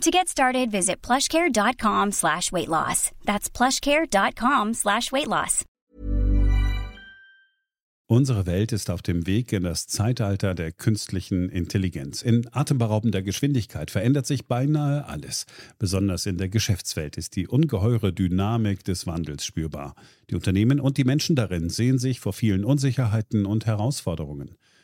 To get started, visit plushcare.com slash weight loss. That's plushcare.com slash weight loss. Unsere Welt ist auf dem Weg in das Zeitalter der künstlichen Intelligenz. In atemberaubender Geschwindigkeit verändert sich beinahe alles. Besonders in der Geschäftswelt ist die ungeheure Dynamik des Wandels spürbar. Die Unternehmen und die Menschen darin sehen sich vor vielen Unsicherheiten und Herausforderungen.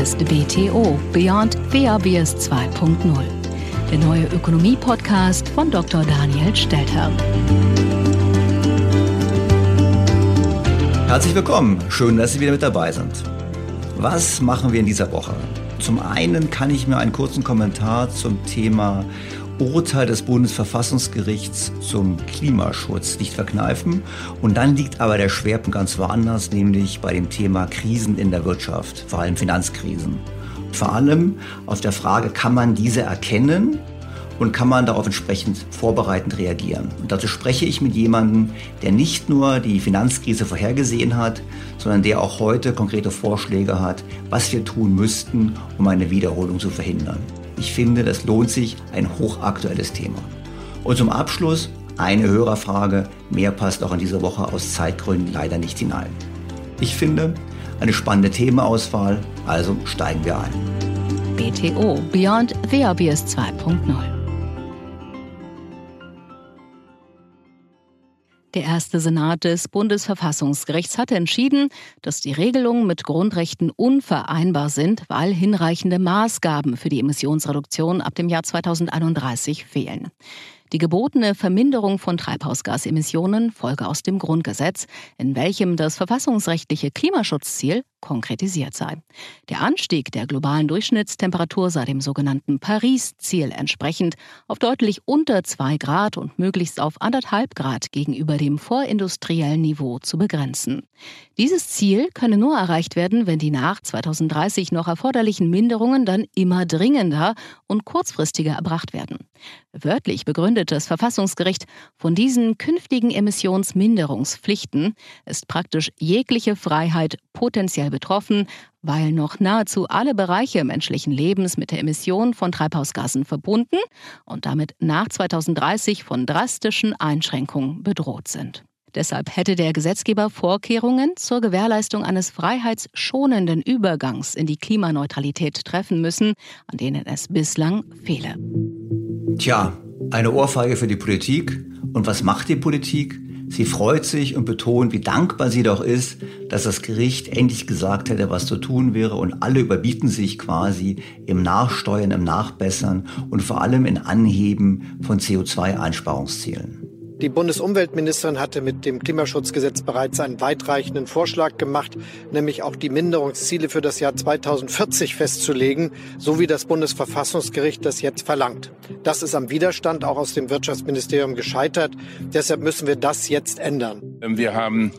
Ist BTO Beyond Obvious 2.0, der neue Ökonomie-Podcast von Dr. Daniel Stelter. Herzlich willkommen, schön, dass Sie wieder mit dabei sind. Was machen wir in dieser Woche? Zum einen kann ich mir einen kurzen Kommentar zum Thema Urteil des Bundesverfassungsgerichts zum Klimaschutz nicht verkneifen. Und dann liegt aber der Schwerpunkt ganz woanders, nämlich bei dem Thema Krisen in der Wirtschaft, vor allem Finanzkrisen. Vor allem auf der Frage, kann man diese erkennen und kann man darauf entsprechend vorbereitend reagieren. Und dazu spreche ich mit jemandem, der nicht nur die Finanzkrise vorhergesehen hat, sondern der auch heute konkrete Vorschläge hat, was wir tun müssten, um eine Wiederholung zu verhindern. Ich finde, das lohnt sich, ein hochaktuelles Thema. Und zum Abschluss eine Hörerfrage. Mehr passt auch in dieser Woche aus Zeitgründen leider nicht hinein. Ich finde, eine spannende Themenauswahl, also steigen wir ein. BTO Beyond the Obvious 2.0 Der erste Senat des Bundesverfassungsgerichts hatte entschieden, dass die Regelungen mit Grundrechten unvereinbar sind, weil hinreichende Maßgaben für die Emissionsreduktion ab dem Jahr 2031 fehlen. Die gebotene Verminderung von Treibhausgasemissionen folge aus dem Grundgesetz, in welchem das verfassungsrechtliche Klimaschutzziel konkretisiert sei. Der Anstieg der globalen Durchschnittstemperatur sei dem sogenannten Paris-Ziel entsprechend auf deutlich unter zwei Grad und möglichst auf anderthalb Grad gegenüber dem vorindustriellen Niveau zu begrenzen. Dieses Ziel könne nur erreicht werden, wenn die nach 2030 noch erforderlichen Minderungen dann immer dringender und kurzfristiger erbracht werden. Wörtlich begründet das Verfassungsgericht, von diesen künftigen Emissionsminderungspflichten ist praktisch jegliche Freiheit potenziell betroffen, weil noch nahezu alle Bereiche menschlichen Lebens mit der Emission von Treibhausgasen verbunden und damit nach 2030 von drastischen Einschränkungen bedroht sind. Deshalb hätte der Gesetzgeber Vorkehrungen zur Gewährleistung eines freiheitsschonenden Übergangs in die Klimaneutralität treffen müssen, an denen es bislang fehle. Tja, eine Ohrfeige für die Politik. Und was macht die Politik? Sie freut sich und betont, wie dankbar sie doch ist, dass das Gericht endlich gesagt hätte, was zu tun wäre und alle überbieten sich quasi im Nachsteuern, im Nachbessern und vor allem in Anheben von CO2-Einsparungszielen. Die Bundesumweltministerin hatte mit dem Klimaschutzgesetz bereits einen weitreichenden Vorschlag gemacht, nämlich auch die Minderungsziele für das Jahr 2040 festzulegen, so wie das Bundesverfassungsgericht das jetzt verlangt. Das ist am Widerstand auch aus dem Wirtschaftsministerium gescheitert. Deshalb müssen wir das jetzt ändern. Wir haben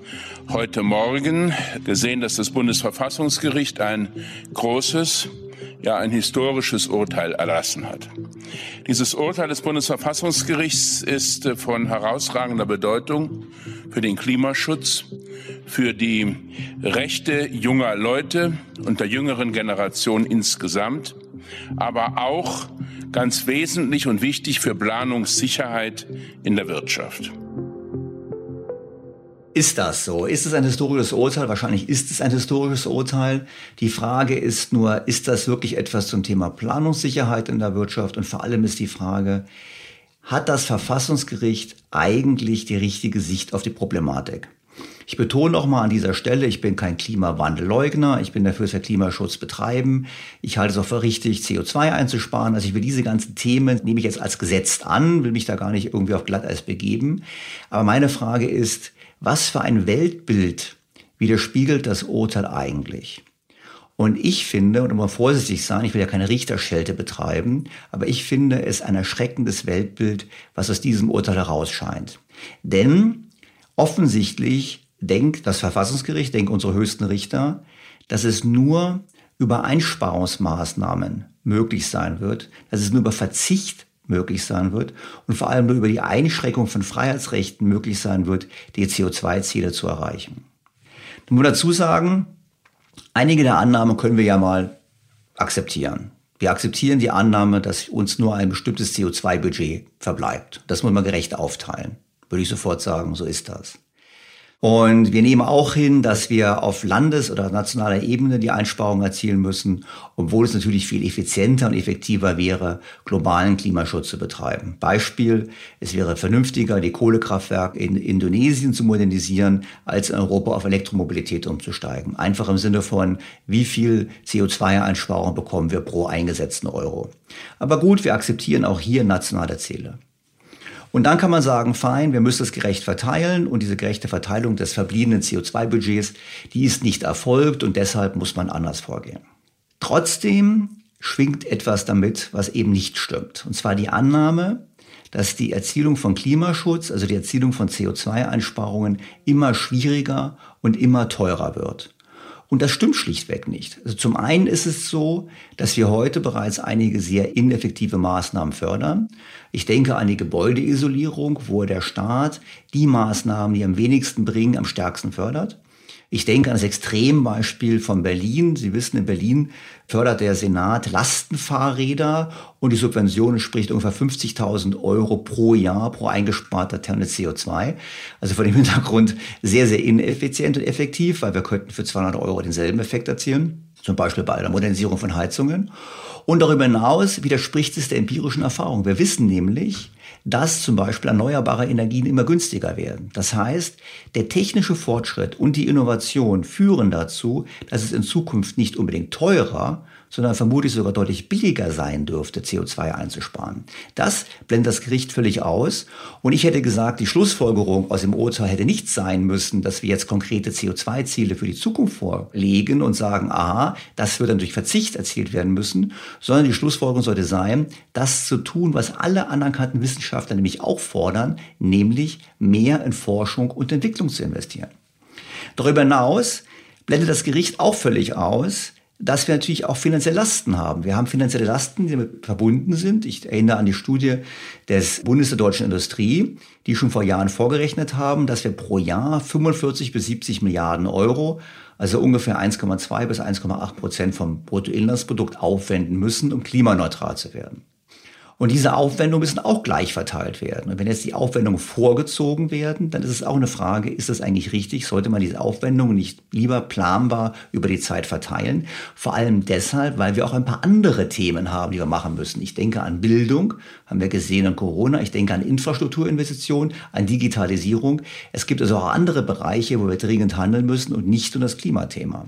heute Morgen gesehen, dass das Bundesverfassungsgericht ein großes ja ein historisches Urteil erlassen hat. Dieses Urteil des Bundesverfassungsgerichts ist äh, von herausragender Bedeutung für den Klimaschutz, für die Rechte junger Leute und der jüngeren Generation insgesamt, aber auch ganz wesentlich und wichtig für Planungssicherheit in der Wirtschaft. Ist das so? Ist es ein historisches Urteil? Wahrscheinlich ist es ein historisches Urteil. Die Frage ist nur, ist das wirklich etwas zum Thema Planungssicherheit in der Wirtschaft? Und vor allem ist die Frage, hat das Verfassungsgericht eigentlich die richtige Sicht auf die Problematik? Ich betone noch mal an dieser Stelle, ich bin kein Klimawandelleugner, ich bin dafür, dass wir Klimaschutz betreiben. Ich halte es auch für richtig, CO2 einzusparen. Also ich will diese ganzen Themen, nehme ich jetzt als gesetzt an, will mich da gar nicht irgendwie auf Glatteis begeben. Aber meine Frage ist, was für ein Weltbild widerspiegelt das Urteil eigentlich? Und ich finde, und um mal vorsichtig sein, ich will ja keine Richterschelte betreiben, aber ich finde es ein erschreckendes Weltbild, was aus diesem Urteil herausscheint. Denn offensichtlich denkt das Verfassungsgericht, denken unsere höchsten Richter, dass es nur über Einsparungsmaßnahmen möglich sein wird, dass es nur über Verzicht möglich sein wird und vor allem nur über die Einschränkung von Freiheitsrechten möglich sein wird, die CO2-Ziele zu erreichen. Ich muss dazu sagen, einige der Annahmen können wir ja mal akzeptieren. Wir akzeptieren die Annahme, dass uns nur ein bestimmtes CO2-Budget verbleibt. Das muss man gerecht aufteilen. Würde ich sofort sagen, so ist das. Und wir nehmen auch hin, dass wir auf Landes- oder nationaler Ebene die Einsparungen erzielen müssen, obwohl es natürlich viel effizienter und effektiver wäre, globalen Klimaschutz zu betreiben. Beispiel, es wäre vernünftiger, die Kohlekraftwerke in Indonesien zu modernisieren, als in Europa auf Elektromobilität umzusteigen. Einfach im Sinne von, wie viel CO2-Einsparungen bekommen wir pro eingesetzten Euro. Aber gut, wir akzeptieren auch hier nationale Ziele. Und dann kann man sagen, fein, wir müssen es gerecht verteilen und diese gerechte Verteilung des verbliebenen CO2-Budgets, die ist nicht erfolgt und deshalb muss man anders vorgehen. Trotzdem schwingt etwas damit, was eben nicht stimmt. Und zwar die Annahme, dass die Erzielung von Klimaschutz, also die Erzielung von CO2-Einsparungen immer schwieriger und immer teurer wird. Und das stimmt schlichtweg nicht. Also zum einen ist es so, dass wir heute bereits einige sehr ineffektive Maßnahmen fördern. Ich denke an die Gebäudeisolierung, wo der Staat die Maßnahmen, die am wenigsten bringen, am stärksten fördert. Ich denke an das Extrembeispiel von Berlin. Sie wissen, in Berlin fördert der Senat Lastenfahrräder und die Subvention entspricht ungefähr 50.000 Euro pro Jahr pro eingesparter Tonne CO2. Also vor dem Hintergrund sehr, sehr ineffizient und effektiv, weil wir könnten für 200 Euro denselben Effekt erzielen. Zum Beispiel bei der Modernisierung von Heizungen. Und darüber hinaus widerspricht es der empirischen Erfahrung. Wir wissen nämlich, dass zum Beispiel erneuerbare Energien immer günstiger werden. Das heißt, der technische Fortschritt und die Innovation führen dazu, dass es in Zukunft nicht unbedingt teurer, sondern vermutlich sogar deutlich billiger sein dürfte, CO2 einzusparen. Das blendet das Gericht völlig aus. Und ich hätte gesagt, die Schlussfolgerung aus dem Urteil hätte nicht sein müssen, dass wir jetzt konkrete CO2-Ziele für die Zukunft vorlegen und sagen, aha, das wird dann durch Verzicht erzielt werden müssen, sondern die Schlussfolgerung sollte sein, das zu tun, was alle anerkannten Wissenschaftler nämlich auch fordern, nämlich mehr in Forschung und Entwicklung zu investieren. Darüber hinaus blendet das Gericht auch völlig aus, dass wir natürlich auch finanzielle Lasten haben. Wir haben finanzielle Lasten, die damit verbunden sind. Ich erinnere an die Studie des Bundes der deutschen Industrie, die schon vor Jahren vorgerechnet haben, dass wir pro Jahr 45 bis 70 Milliarden Euro, also ungefähr 1,2 bis 1,8 Prozent vom Bruttoinlandsprodukt aufwenden müssen, um klimaneutral zu werden. Und diese Aufwendungen müssen auch gleich verteilt werden. Und wenn jetzt die Aufwendungen vorgezogen werden, dann ist es auch eine Frage, ist das eigentlich richtig? Sollte man diese Aufwendungen nicht lieber planbar über die Zeit verteilen? Vor allem deshalb, weil wir auch ein paar andere Themen haben, die wir machen müssen. Ich denke an Bildung, haben wir gesehen an Corona. Ich denke an Infrastrukturinvestitionen, an Digitalisierung. Es gibt also auch andere Bereiche, wo wir dringend handeln müssen und nicht nur das Klimathema.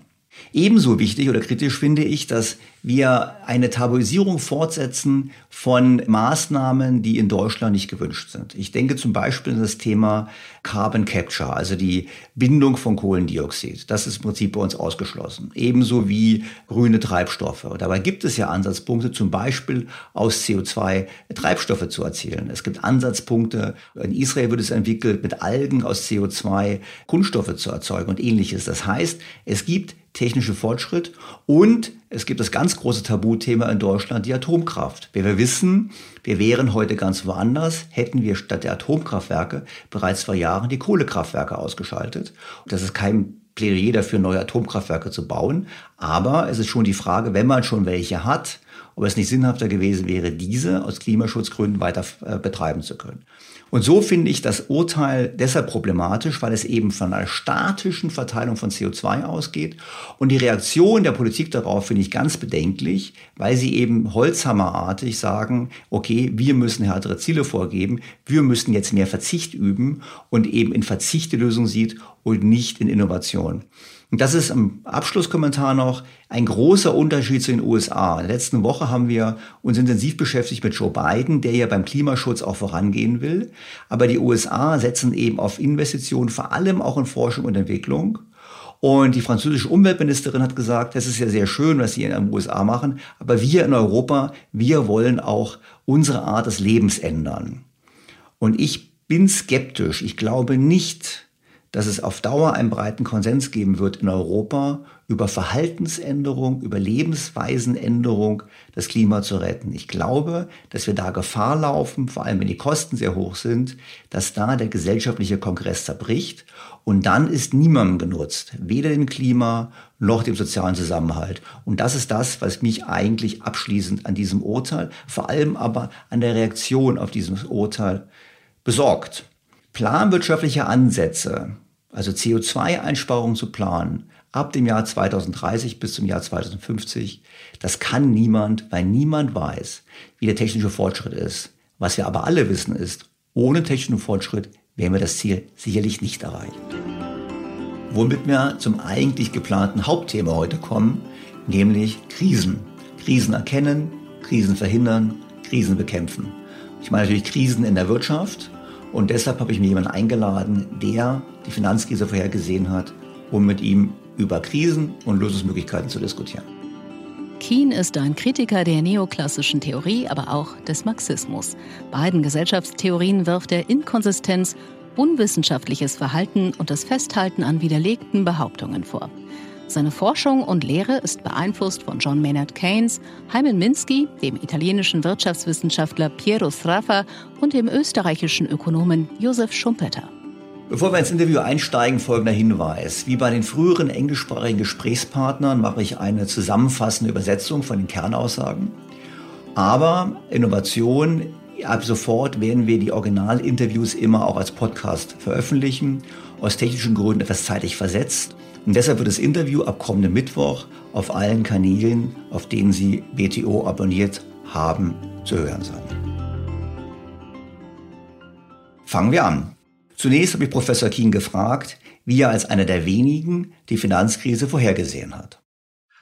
Ebenso wichtig oder kritisch finde ich, dass wir eine Tabuisierung fortsetzen von Maßnahmen, die in Deutschland nicht gewünscht sind. Ich denke zum Beispiel an das Thema Carbon Capture, also die Bindung von Kohlendioxid. Das ist im Prinzip bei uns ausgeschlossen. Ebenso wie grüne Treibstoffe. Dabei gibt es ja Ansatzpunkte, zum Beispiel aus CO2 Treibstoffe zu erzielen. Es gibt Ansatzpunkte, in Israel wird es entwickelt, mit Algen aus CO2 Kunststoffe zu erzeugen und ähnliches. Das heißt, es gibt technische Fortschritt und es gibt das ganz große Tabuthema in Deutschland, die Atomkraft. Wie wir wissen, wir wären heute ganz woanders, hätten wir statt der Atomkraftwerke bereits vor Jahren die Kohlekraftwerke ausgeschaltet. Das ist kein Plädoyer dafür, neue Atomkraftwerke zu bauen. Aber es ist schon die Frage, wenn man schon welche hat, ob es nicht sinnhafter gewesen wäre, diese aus Klimaschutzgründen weiter äh, betreiben zu können. Und so finde ich das Urteil deshalb problematisch, weil es eben von einer statischen Verteilung von CO2 ausgeht. Und die Reaktion der Politik darauf finde ich ganz bedenklich, weil sie eben holzhammerartig sagen, okay, wir müssen härtere Ziele vorgeben, wir müssen jetzt mehr Verzicht üben und eben in Verzicht die Lösung sieht und nicht in Innovation. Und das ist im Abschlusskommentar noch ein großer Unterschied zu den USA. In der letzten Woche haben wir uns intensiv beschäftigt mit Joe Biden, der ja beim Klimaschutz auch vorangehen will. Aber die USA setzen eben auf Investitionen, vor allem auch in Forschung und Entwicklung. Und die französische Umweltministerin hat gesagt, das ist ja sehr schön, was sie in den USA machen, aber wir in Europa, wir wollen auch unsere Art des Lebens ändern. Und ich bin skeptisch. Ich glaube nicht, dass es auf Dauer einen breiten Konsens geben wird in Europa über Verhaltensänderung, über Lebensweisenänderung, das Klima zu retten. Ich glaube, dass wir da Gefahr laufen, vor allem wenn die Kosten sehr hoch sind, dass da der gesellschaftliche Kongress zerbricht und dann ist niemandem genutzt, weder dem Klima noch dem sozialen Zusammenhalt. Und das ist das, was mich eigentlich abschließend an diesem Urteil, vor allem aber an der Reaktion auf dieses Urteil besorgt. Planwirtschaftliche Ansätze also CO2-Einsparungen zu planen, ab dem Jahr 2030 bis zum Jahr 2050, das kann niemand, weil niemand weiß, wie der technische Fortschritt ist. Was wir aber alle wissen ist, ohne technischen Fortschritt werden wir das Ziel sicherlich nicht erreichen. Womit wir zum eigentlich geplanten Hauptthema heute kommen, nämlich Krisen. Krisen erkennen, Krisen verhindern, Krisen bekämpfen. Ich meine natürlich Krisen in der Wirtschaft, und deshalb habe ich mir jemanden eingeladen, der die Finanzkrise vorhergesehen hat, um mit ihm über Krisen und Lösungsmöglichkeiten zu diskutieren. Keen ist ein Kritiker der neoklassischen Theorie, aber auch des Marxismus. Beiden Gesellschaftstheorien wirft er Inkonsistenz, unwissenschaftliches Verhalten und das Festhalten an widerlegten Behauptungen vor. Seine Forschung und Lehre ist beeinflusst von John Maynard Keynes, Hyman Minsky, dem italienischen Wirtschaftswissenschaftler Piero Sraffa und dem österreichischen Ökonomen Josef Schumpeter. Bevor wir ins Interview einsteigen, folgender Hinweis. Wie bei den früheren englischsprachigen Gesprächspartnern mache ich eine zusammenfassende Übersetzung von den Kernaussagen. Aber Innovation, ab sofort werden wir die Originalinterviews immer auch als Podcast veröffentlichen. Aus technischen Gründen etwas zeitlich versetzt. Und deshalb wird das Interview ab kommenden Mittwoch auf allen Kanälen, auf denen Sie BTO abonniert haben, zu hören sein. Fangen wir an. Zunächst habe ich Professor Kien gefragt, wie er als einer der wenigen die Finanzkrise vorhergesehen hat.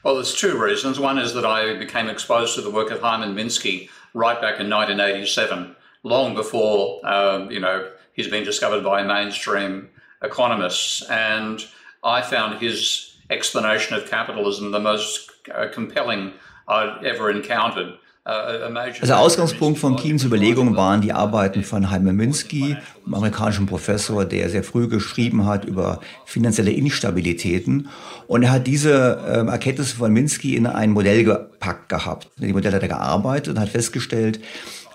Well, there's two reasons. One is that I became exposed to the work of Hyman Minsky right back in 1987, long before, uh, you know, he's been discovered by mainstream economists. And I found his explanation of capitalism the most uh, compelling I'd ever encountered. Also Ausgangspunkt von Keynes Überlegungen waren die Arbeiten von Hyman Minsky, einem amerikanischen Professor, der sehr früh geschrieben hat über finanzielle Instabilitäten. Und er hat diese äh, Erkenntnisse von Minsky in ein Modell gepackt gehabt. In die Modelle hat er gearbeitet und hat festgestellt,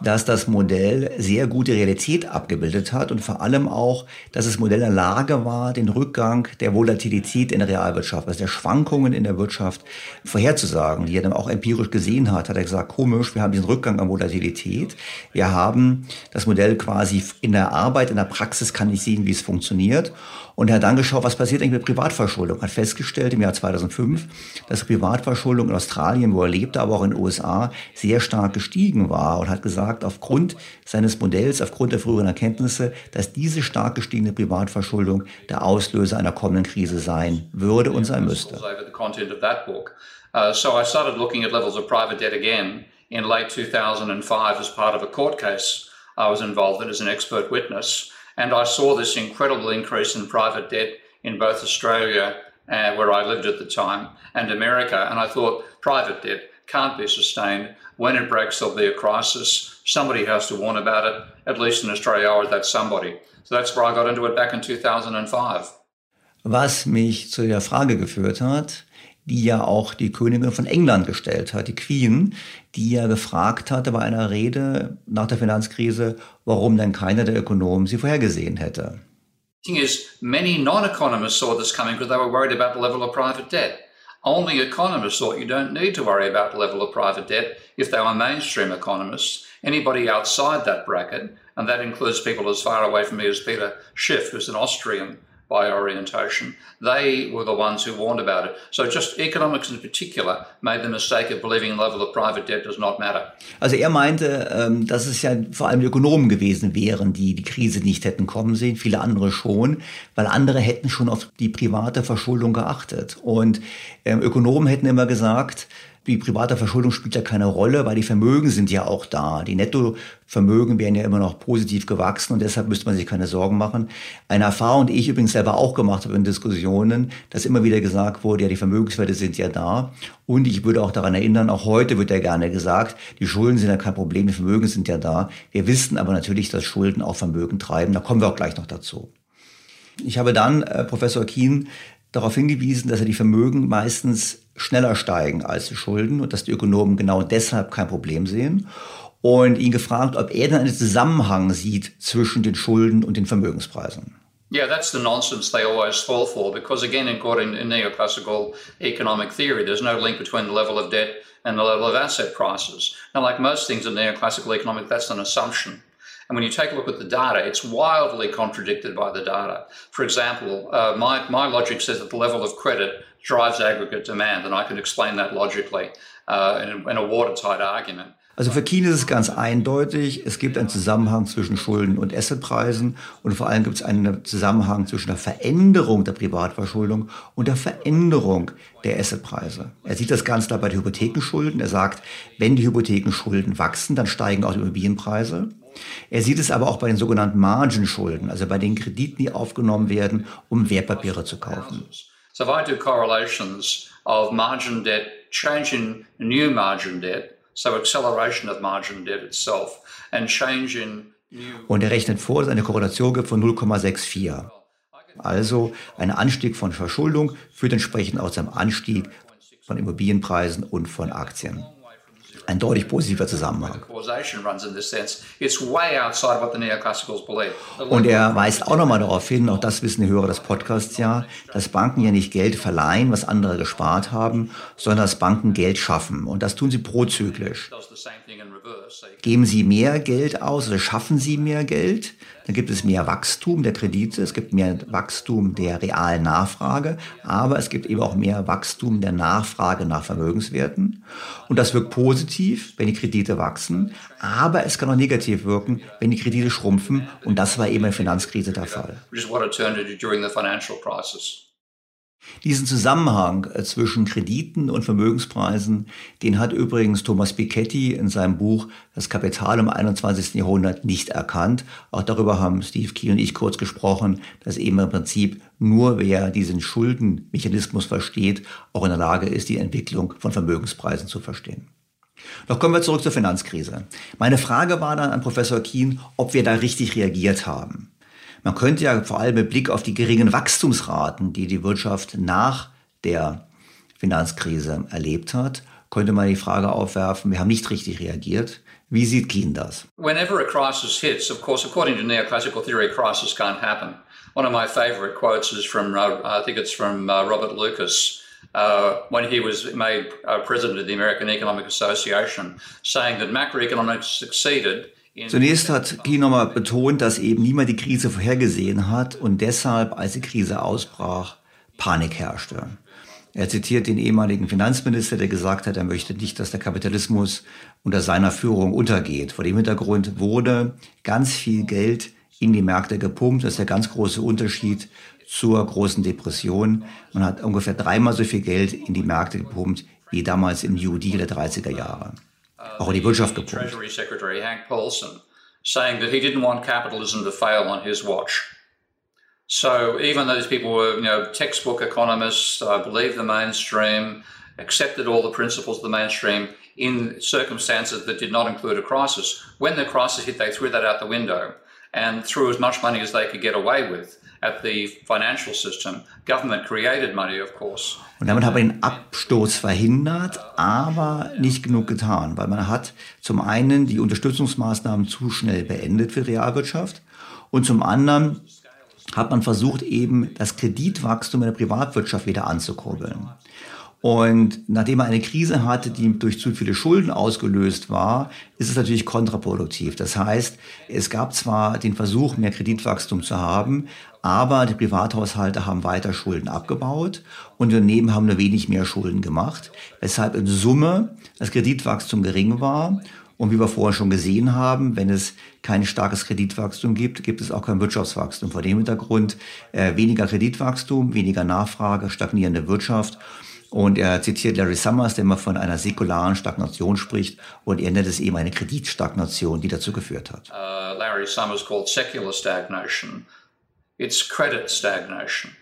dass das Modell sehr gute Realität abgebildet hat und vor allem auch, dass das Modell in der Lage war, den Rückgang der Volatilität in der Realwirtschaft, also der Schwankungen in der Wirtschaft vorherzusagen, die er dann auch empirisch gesehen hat, hat er gesagt, komisch, wir haben diesen Rückgang an Volatilität. Wir haben das Modell quasi in der Arbeit, in der Praxis kann ich sehen, wie es funktioniert. Und hat dann geschaut, was passiert eigentlich mit Privatverschuldung. Hat festgestellt im Jahr 2005, dass Privatverschuldung in Australien, wo er lebte, aber auch in den USA sehr stark gestiegen war und hat gesagt, aufgrund seines Modells, aufgrund der früheren Erkenntnisse, dass diese stark gestiegene Privatverschuldung der Auslöser einer kommenden Krise sein würde und sein müsste. Uh, so I started looking at levels of private debt again in late 2005 as part of a court case I was involved in as an expert witness. And I saw this incredible increase in private debt in both Australia, uh, where I lived at the time, and America. And I thought private debt can't be sustained. When it breaks, there'll be a crisis. Somebody has to warn about it, at least in Australia, or that somebody. So that's where I got into it back in 2005. Was mich zu der Frage geführt hat, die ja auch die Königin von England gestellt hat, die Queen, die ja gefragt hatte bei einer Rede nach der Finanzkrise, warum denn keiner der Ökonomen sie vorhergesehen hätte. thing is, many non-economists saw this coming because they were worried about the level of private debt. Only economists thought you don't need to worry about the level of private debt if they were mainstream economists. Anybody outside that bracket, and that includes people as far away from me as Peter Schiff, who's an Austrian by orientation. They were the ones who warned about it. So just economics in particular made the mistake of believing the level of private debt does not matter. Also er meinte, ähm, dass es ja vor allem Ökonomen gewesen wären, die die Krise nicht hätten kommen sehen, viele andere schon, weil andere hätten schon auf die private Verschuldung geachtet. Und ähm, Ökonomen hätten immer gesagt, die private Verschuldung spielt ja keine Rolle, weil die Vermögen sind ja auch da. Die Nettovermögen werden ja immer noch positiv gewachsen und deshalb müsste man sich keine Sorgen machen. Eine Erfahrung, die ich übrigens selber auch gemacht habe in Diskussionen, dass immer wieder gesagt wurde, ja, die Vermögenswerte sind ja da. Und ich würde auch daran erinnern, auch heute wird ja gerne gesagt, die Schulden sind ja kein Problem, die Vermögen sind ja da. Wir wissen aber natürlich, dass Schulden auch Vermögen treiben. Da kommen wir auch gleich noch dazu. Ich habe dann äh, Professor Kien darauf hingewiesen, dass er die Vermögen meistens schneller steigen als die Schulden und dass die Ökonomen genau deshalb kein Problem sehen und ihn gefragt, ob er dann einen Zusammenhang sieht zwischen den Schulden und den Vermögenspreisen. Yeah, that's the nonsense they always fall for because, again, according to neoclassical economic theory, there's no link between the level of debt and the level of asset prices. Now, like most things in neoclassical economic, that's an assumption. And when you take a look at the data, it's wildly contradicted by the data. For example, uh, my, my logic says that the level of credit drives aggregate demand, and I can explain that logically uh, in, in a watertight argument. Also für China ist es ganz eindeutig, es gibt einen Zusammenhang zwischen Schulden und Assetpreisen und vor allem gibt es einen Zusammenhang zwischen der Veränderung der Privatverschuldung und der Veränderung der Assetpreise. Er sieht das ganz klar bei den Hypothekenschulden. Er sagt, wenn die Hypothekenschulden wachsen, dann steigen auch die Immobilienpreise. Er sieht es aber auch bei den sogenannten Margenschulden, also bei den Krediten, die aufgenommen werden, um Wertpapiere zu kaufen. So if I do correlations of margin debt, change in new margin debt, so acceleration of margin debt itself, and change in und er rechnet vor, dass es eine Korrelation gibt von 0,64. Also ein Anstieg von Verschuldung führt entsprechend auch zu einem Anstieg von Immobilienpreisen und von Aktien ein deutlich positiver Zusammenhang. Und er weist auch nochmal darauf hin, auch das wissen die Hörer des Podcasts ja, dass Banken ja nicht Geld verleihen, was andere gespart haben, sondern dass Banken Geld schaffen. Und das tun sie prozyklisch. Geben sie mehr Geld aus oder schaffen sie mehr Geld, dann gibt es mehr Wachstum der Kredite, es gibt mehr Wachstum der realen Nachfrage, aber es gibt eben auch mehr Wachstum der Nachfrage nach Vermögenswerten. Und das wirkt positiv, wenn die Kredite wachsen, aber es kann auch negativ wirken, wenn die Kredite schrumpfen. Und das war eben in der Finanzkrise der Fall. Diesen Zusammenhang äh, zwischen Krediten und Vermögenspreisen, den hat übrigens Thomas Piketty in seinem Buch Das Kapital im 21. Jahrhundert nicht erkannt. Auch darüber haben Steve Key und ich kurz gesprochen, dass eben im Prinzip nur wer diesen Schuldenmechanismus versteht, auch in der Lage ist, die Entwicklung von Vermögenspreisen zu verstehen. Doch kommen wir zurück zur Finanzkrise. Meine Frage war dann an Professor Kien, ob wir da richtig reagiert haben. Man könnte ja vor allem mit Blick auf die geringen Wachstumsraten, die die Wirtschaft nach der Finanzkrise erlebt hat, könnte man die Frage aufwerfen, wir haben nicht richtig reagiert. Wie sieht Keen das? Whenever a crisis hits, of course, according to neoclassical theory, crisis can't happen. One of my favorite quotes is from, uh, I think it's from uh, Robert Lucas, uh, when he was made uh, president of the American Economic Association, saying that macroeconomics succeeded Zunächst hat Key nochmal betont, dass eben niemand die Krise vorhergesehen hat und deshalb, als die Krise ausbrach, Panik herrschte. Er zitiert den ehemaligen Finanzminister, der gesagt hat, er möchte nicht, dass der Kapitalismus unter seiner Führung untergeht. Vor dem Hintergrund wurde ganz viel Geld in die Märkte gepumpt. Das ist der ganz große Unterschied zur großen Depression. Man hat ungefähr dreimal so viel Geld in die Märkte gepumpt wie damals im New Deal der 30er Jahre. Auch in die Wirtschaft gepumpt. Treasury Secretary Hank Paulson saying that he didn't want capitalism to fail on his watch. So even those people were, you know, textbook economists, I believe the mainstream, accepted all the principles of the mainstream in circumstances that did not include a crisis. When the crisis hit, they threw that out the window and threw as much money as they could get away with at the financial system. Government created money, of course. Und damit hat man den Absturz verhindert, aber nicht genug getan, weil man hat zum einen die Unterstützungsmaßnahmen zu schnell beendet für die Realwirtschaft und zum anderen hat man versucht, eben das Kreditwachstum in der Privatwirtschaft wieder anzukurbeln. Und nachdem man eine Krise hatte, die durch zu viele Schulden ausgelöst war, ist es natürlich kontraproduktiv. Das heißt, es gab zwar den Versuch, mehr Kreditwachstum zu haben, aber die Privathaushalte haben weiter Schulden abgebaut und Unternehmen haben nur wenig mehr Schulden gemacht, weshalb in Summe das Kreditwachstum gering war und wie wir vorher schon gesehen haben, wenn es kein starkes Kreditwachstum gibt, gibt es auch kein Wirtschaftswachstum. Vor dem Hintergrund äh, weniger Kreditwachstum, weniger Nachfrage, stagnierende Wirtschaft. Und er zitiert Larry Summers, der immer von einer säkularen Stagnation spricht. Und er nennt es eben eine Kreditstagnation, die dazu geführt hat. Uh, Larry Summers called secular stagnation. It's credit stagnation.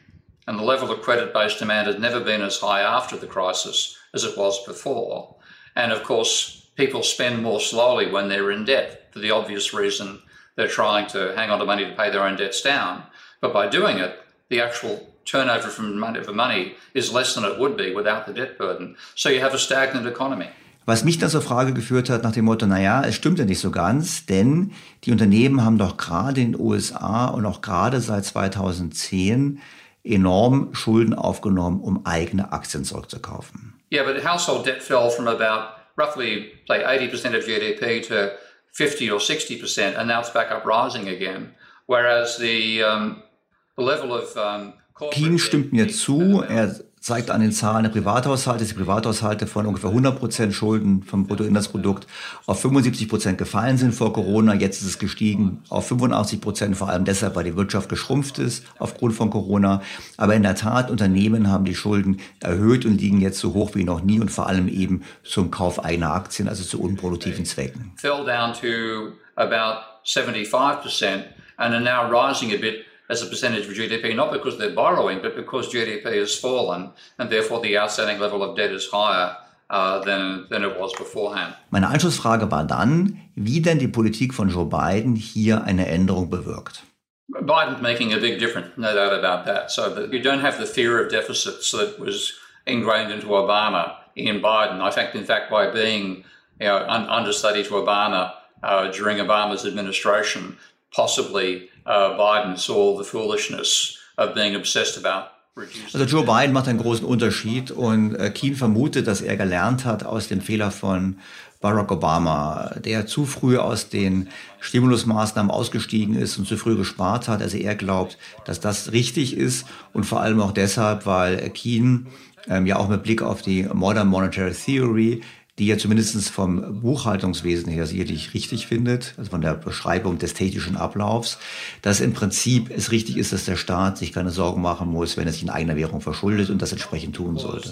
And the level of credit-based demand had never been as high after the crisis as it was before. And of course, people spend more slowly when they're in debt for the obvious reason they're trying to hang on to money to pay their own debts down. But by doing it, the actual turnover from money, for money is less than it would be without the debt burden. So you have a stagnant economy. Was mich dann zur Frage geführt hat nach dem Motto, naja, es stimmt ja nicht so ganz, denn die Unternehmen haben doch gerade in den USA und auch gerade seit 2010 enorm Schulden aufgenommen, um eigene Aktien zurückzukaufen. Yeah, but household debt fell from about roughly, say, 80% of GDP to 50 or 60%, and now it's back up rising again. Whereas the, um, the level of um, Keen stimmt mir zu. Er zeigt an den Zahlen der Privathaushalte, dass die Privathaushalte von ungefähr 100 Prozent Schulden vom Bruttoinlandsprodukt auf 75 Prozent gefallen sind vor Corona. Jetzt ist es gestiegen auf 85 Prozent, vor allem deshalb, weil die Wirtschaft geschrumpft ist aufgrund von Corona. Aber in der Tat, Unternehmen haben die Schulden erhöht und liegen jetzt so hoch wie noch nie und vor allem eben zum Kauf eigener Aktien, also zu unproduktiven Zwecken. Fell down to about 75 percent and are now rising a bit as a percentage of GDP, not because they're borrowing, but because GDP has fallen and therefore the outstanding level of debt is higher. Uh, than, than it was beforehand. Meine Anschlussfrage war dann, wie denn die Politik von Joe Biden hier eine Änderung bewirkt. Biden's making a big difference, no doubt about that. So that you don't have the fear of deficits that was ingrained into Obama in Biden. I think, in fact, by being you know, un understudy to Obama uh, during Obama's administration, possibly uh, Biden saw the foolishness of being obsessed about also Joe Biden macht einen großen Unterschied und äh, Keen vermutet, dass er gelernt hat aus dem Fehler von Barack Obama, der zu früh aus den Stimulusmaßnahmen ausgestiegen ist und zu früh gespart hat. Also er glaubt, dass das richtig ist und vor allem auch deshalb, weil Keen ähm, ja auch mit Blick auf die Modern Monetary Theory die er zumindest vom Buchhaltungswesen her sicherlich richtig findet, also von der Beschreibung des technischen Ablaufs, dass im Prinzip es richtig ist, dass der Staat sich keine Sorgen machen muss, wenn er sich in eigener Währung verschuldet und das entsprechend tun sollte.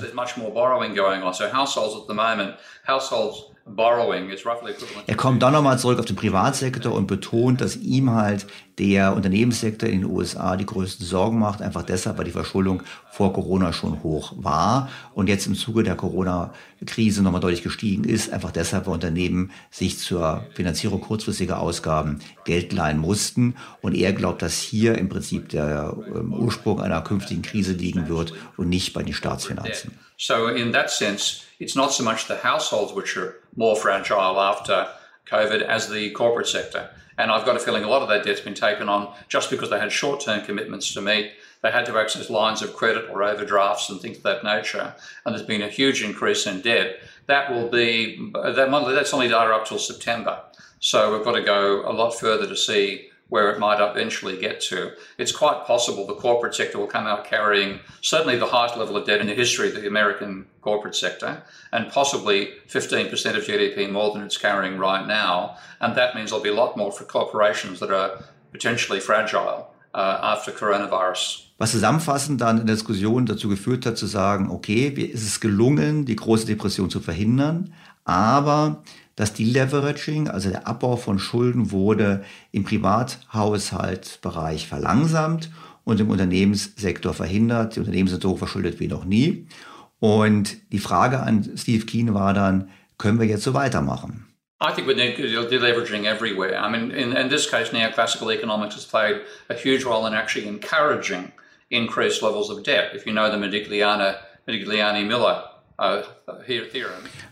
Er kommt dann nochmal zurück auf den Privatsektor und betont, dass ihm halt der Unternehmenssektor in den USA die größten Sorgen macht, einfach deshalb, weil die Verschuldung vor Corona schon hoch war und jetzt im Zuge der Corona-Krise nochmal deutlich gestiegen ist, einfach deshalb, weil Unternehmen sich zur Finanzierung kurzfristiger Ausgaben Geld leihen mussten und er glaubt, dass hier im Prinzip der ähm, Ursprung einer künftigen Krise liegen wird und nicht bei den Staatsfinanzen. So in that sense, it's not so much the households which are more fragile after COVID as the corporate sector. And I've got a feeling a lot of that debt's been taken on just because they had short term commitments to meet. they had to access lines of credit or overdrafts and things of that nature. And there's been a huge increase in debt. That will be, that that's only data up till September. So we've got to go a lot further to see where it might eventually get to. It's quite possible the corporate sector will come out carrying certainly the highest level of debt in the history of the American corporate sector, and possibly 15% of GDP more than it's carrying right now. And that means there'll be a lot more for corporations that are potentially fragile uh, after coronavirus. Was zusammenfassend dann in der Diskussion dazu geführt hat, zu sagen, okay, ist es gelungen, die große Depression zu verhindern, aber das Deleveraging, also der Abbau von Schulden, wurde im Privathaushaltsbereich verlangsamt und im Unternehmenssektor verhindert. Die Unternehmen sind so verschuldet wie noch nie. Und die Frage an Steve Keen war dann, können wir jetzt so weitermachen? I think we need deleveraging everywhere. I mean, in, in this case, neoclassical economics has played a huge role in actually encouraging increased levels of debt. If you know the Modigliani, Modigliani Miller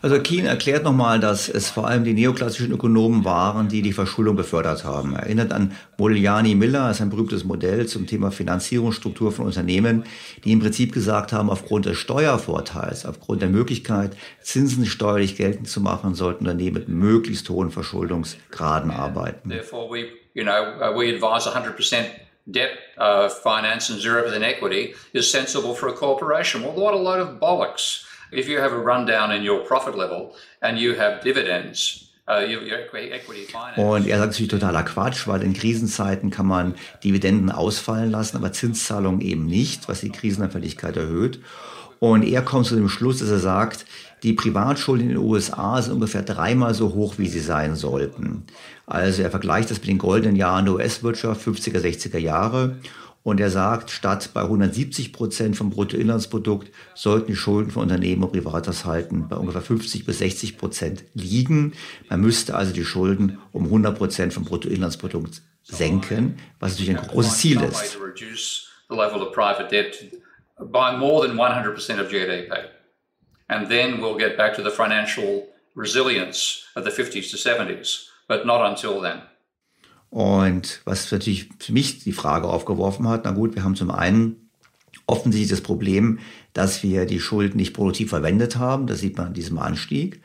also Keen erklärt nochmal, dass es vor allem die neoklassischen Ökonomen waren, die die Verschuldung befördert haben. Er erinnert an Modigliani Miller, das ist ein berühmtes Modell zum Thema Finanzierungsstruktur von Unternehmen, die im Prinzip gesagt haben, aufgrund des Steuervorteils, aufgrund der Möglichkeit, Zinsen steuerlich geltend zu machen, sollten Unternehmen mit möglichst hohen Verschuldungsgraden arbeiten. You know, uh, we advise 100% debt uh, finance and 0% equity is sensible for a corporation. Well, what a load of bollocks. If you have a rundown in your profit level and you have dividends, uh, und er sagt natürlich totaler Quatsch, weil in Krisenzeiten kann man Dividenden ausfallen lassen, aber Zinszahlungen eben nicht, was die Krisenanfälligkeit erhöht. Und er kommt zu dem Schluss, dass er sagt, die Privatschulden in den USA sind ungefähr dreimal so hoch, wie sie sein sollten. Also er vergleicht das mit den goldenen Jahren der US-Wirtschaft, 50er, 60er Jahre. Und er sagt, statt bei 170 Prozent vom Bruttoinlandsprodukt sollten die Schulden von Unternehmen und Privathaushalten bei ungefähr 50 bis 60 Prozent liegen. Man müsste also die Schulden um 100 Prozent vom Bruttoinlandsprodukt senken, was natürlich ein großes Ziel ist. by more than 100% of GDP. And then we'll get back to the financial resilience of the 50s to 70s, but not until then. Und was natürlich für mich die Frage aufgeworfen hat, na gut, wir haben zum einen offensichtlich das Problem, dass wir die Schulden nicht produktiv verwendet haben. Das sieht man an diesem Anstieg.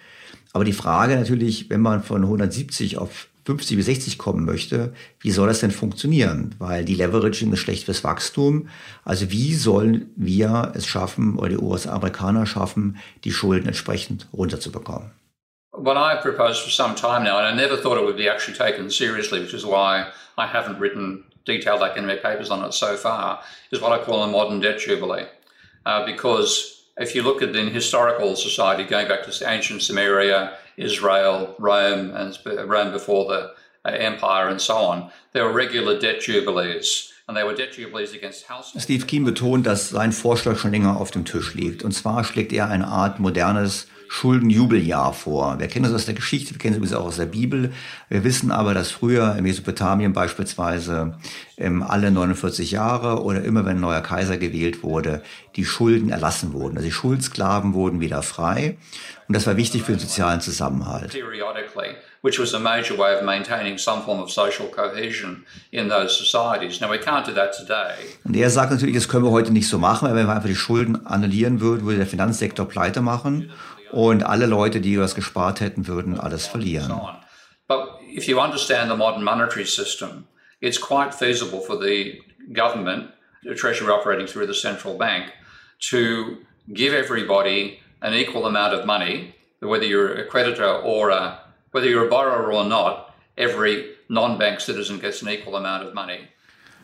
Aber die Frage natürlich, wenn man von 170 auf 50 bis 60 kommen möchte, wie soll das denn funktionieren? Weil die Leveraging ist schlecht fürs Wachstum. Also wie sollen wir es schaffen oder die US-Amerikaner schaffen, die Schulden entsprechend runterzubekommen? What I've proposed for some time now, and I never thought it would be actually taken seriously, which is why I haven't written detailed academic papers on it so far, is what I call a modern debt jubilee. Uh, because if you look at the historical society, going back to ancient Samaria, Israel, Rome, and Rome before the uh, empire, and so on, there were regular debt jubilees. And they were debt jubilees against house. Steve Keen betont, dass sein Vorschlag schon länger auf dem Tisch liegt. Und zwar schlägt er eine Art modernes Schuldenjubeljahr vor. Wir kennen das aus der Geschichte, wir kennen es übrigens auch aus der Bibel. Wir wissen aber, dass früher in Mesopotamien beispielsweise ähm, alle 49 Jahre oder immer wenn ein neuer Kaiser gewählt wurde, die Schulden erlassen wurden. Also die Schuldsklaven wurden wieder frei. Und das war wichtig für den sozialen Zusammenhalt. which was a major way of maintaining some form of social cohesion in those societies. Now we can't do that today. Und er sagt natürlich, das können wir heute nicht so machen, weil wenn wir einfach die Schulden annullieren würden, würde der Finanzsektor pleite machen und alle Leute, die gespart hätten, würden alles verlieren. But if you understand the modern monetary system, it's quite feasible for the government, the treasury operating through the central bank, to give everybody an equal amount of money, whether you're a creditor or a, whether you're a borrower or not, every non-bank citizen gets an equal amount of money.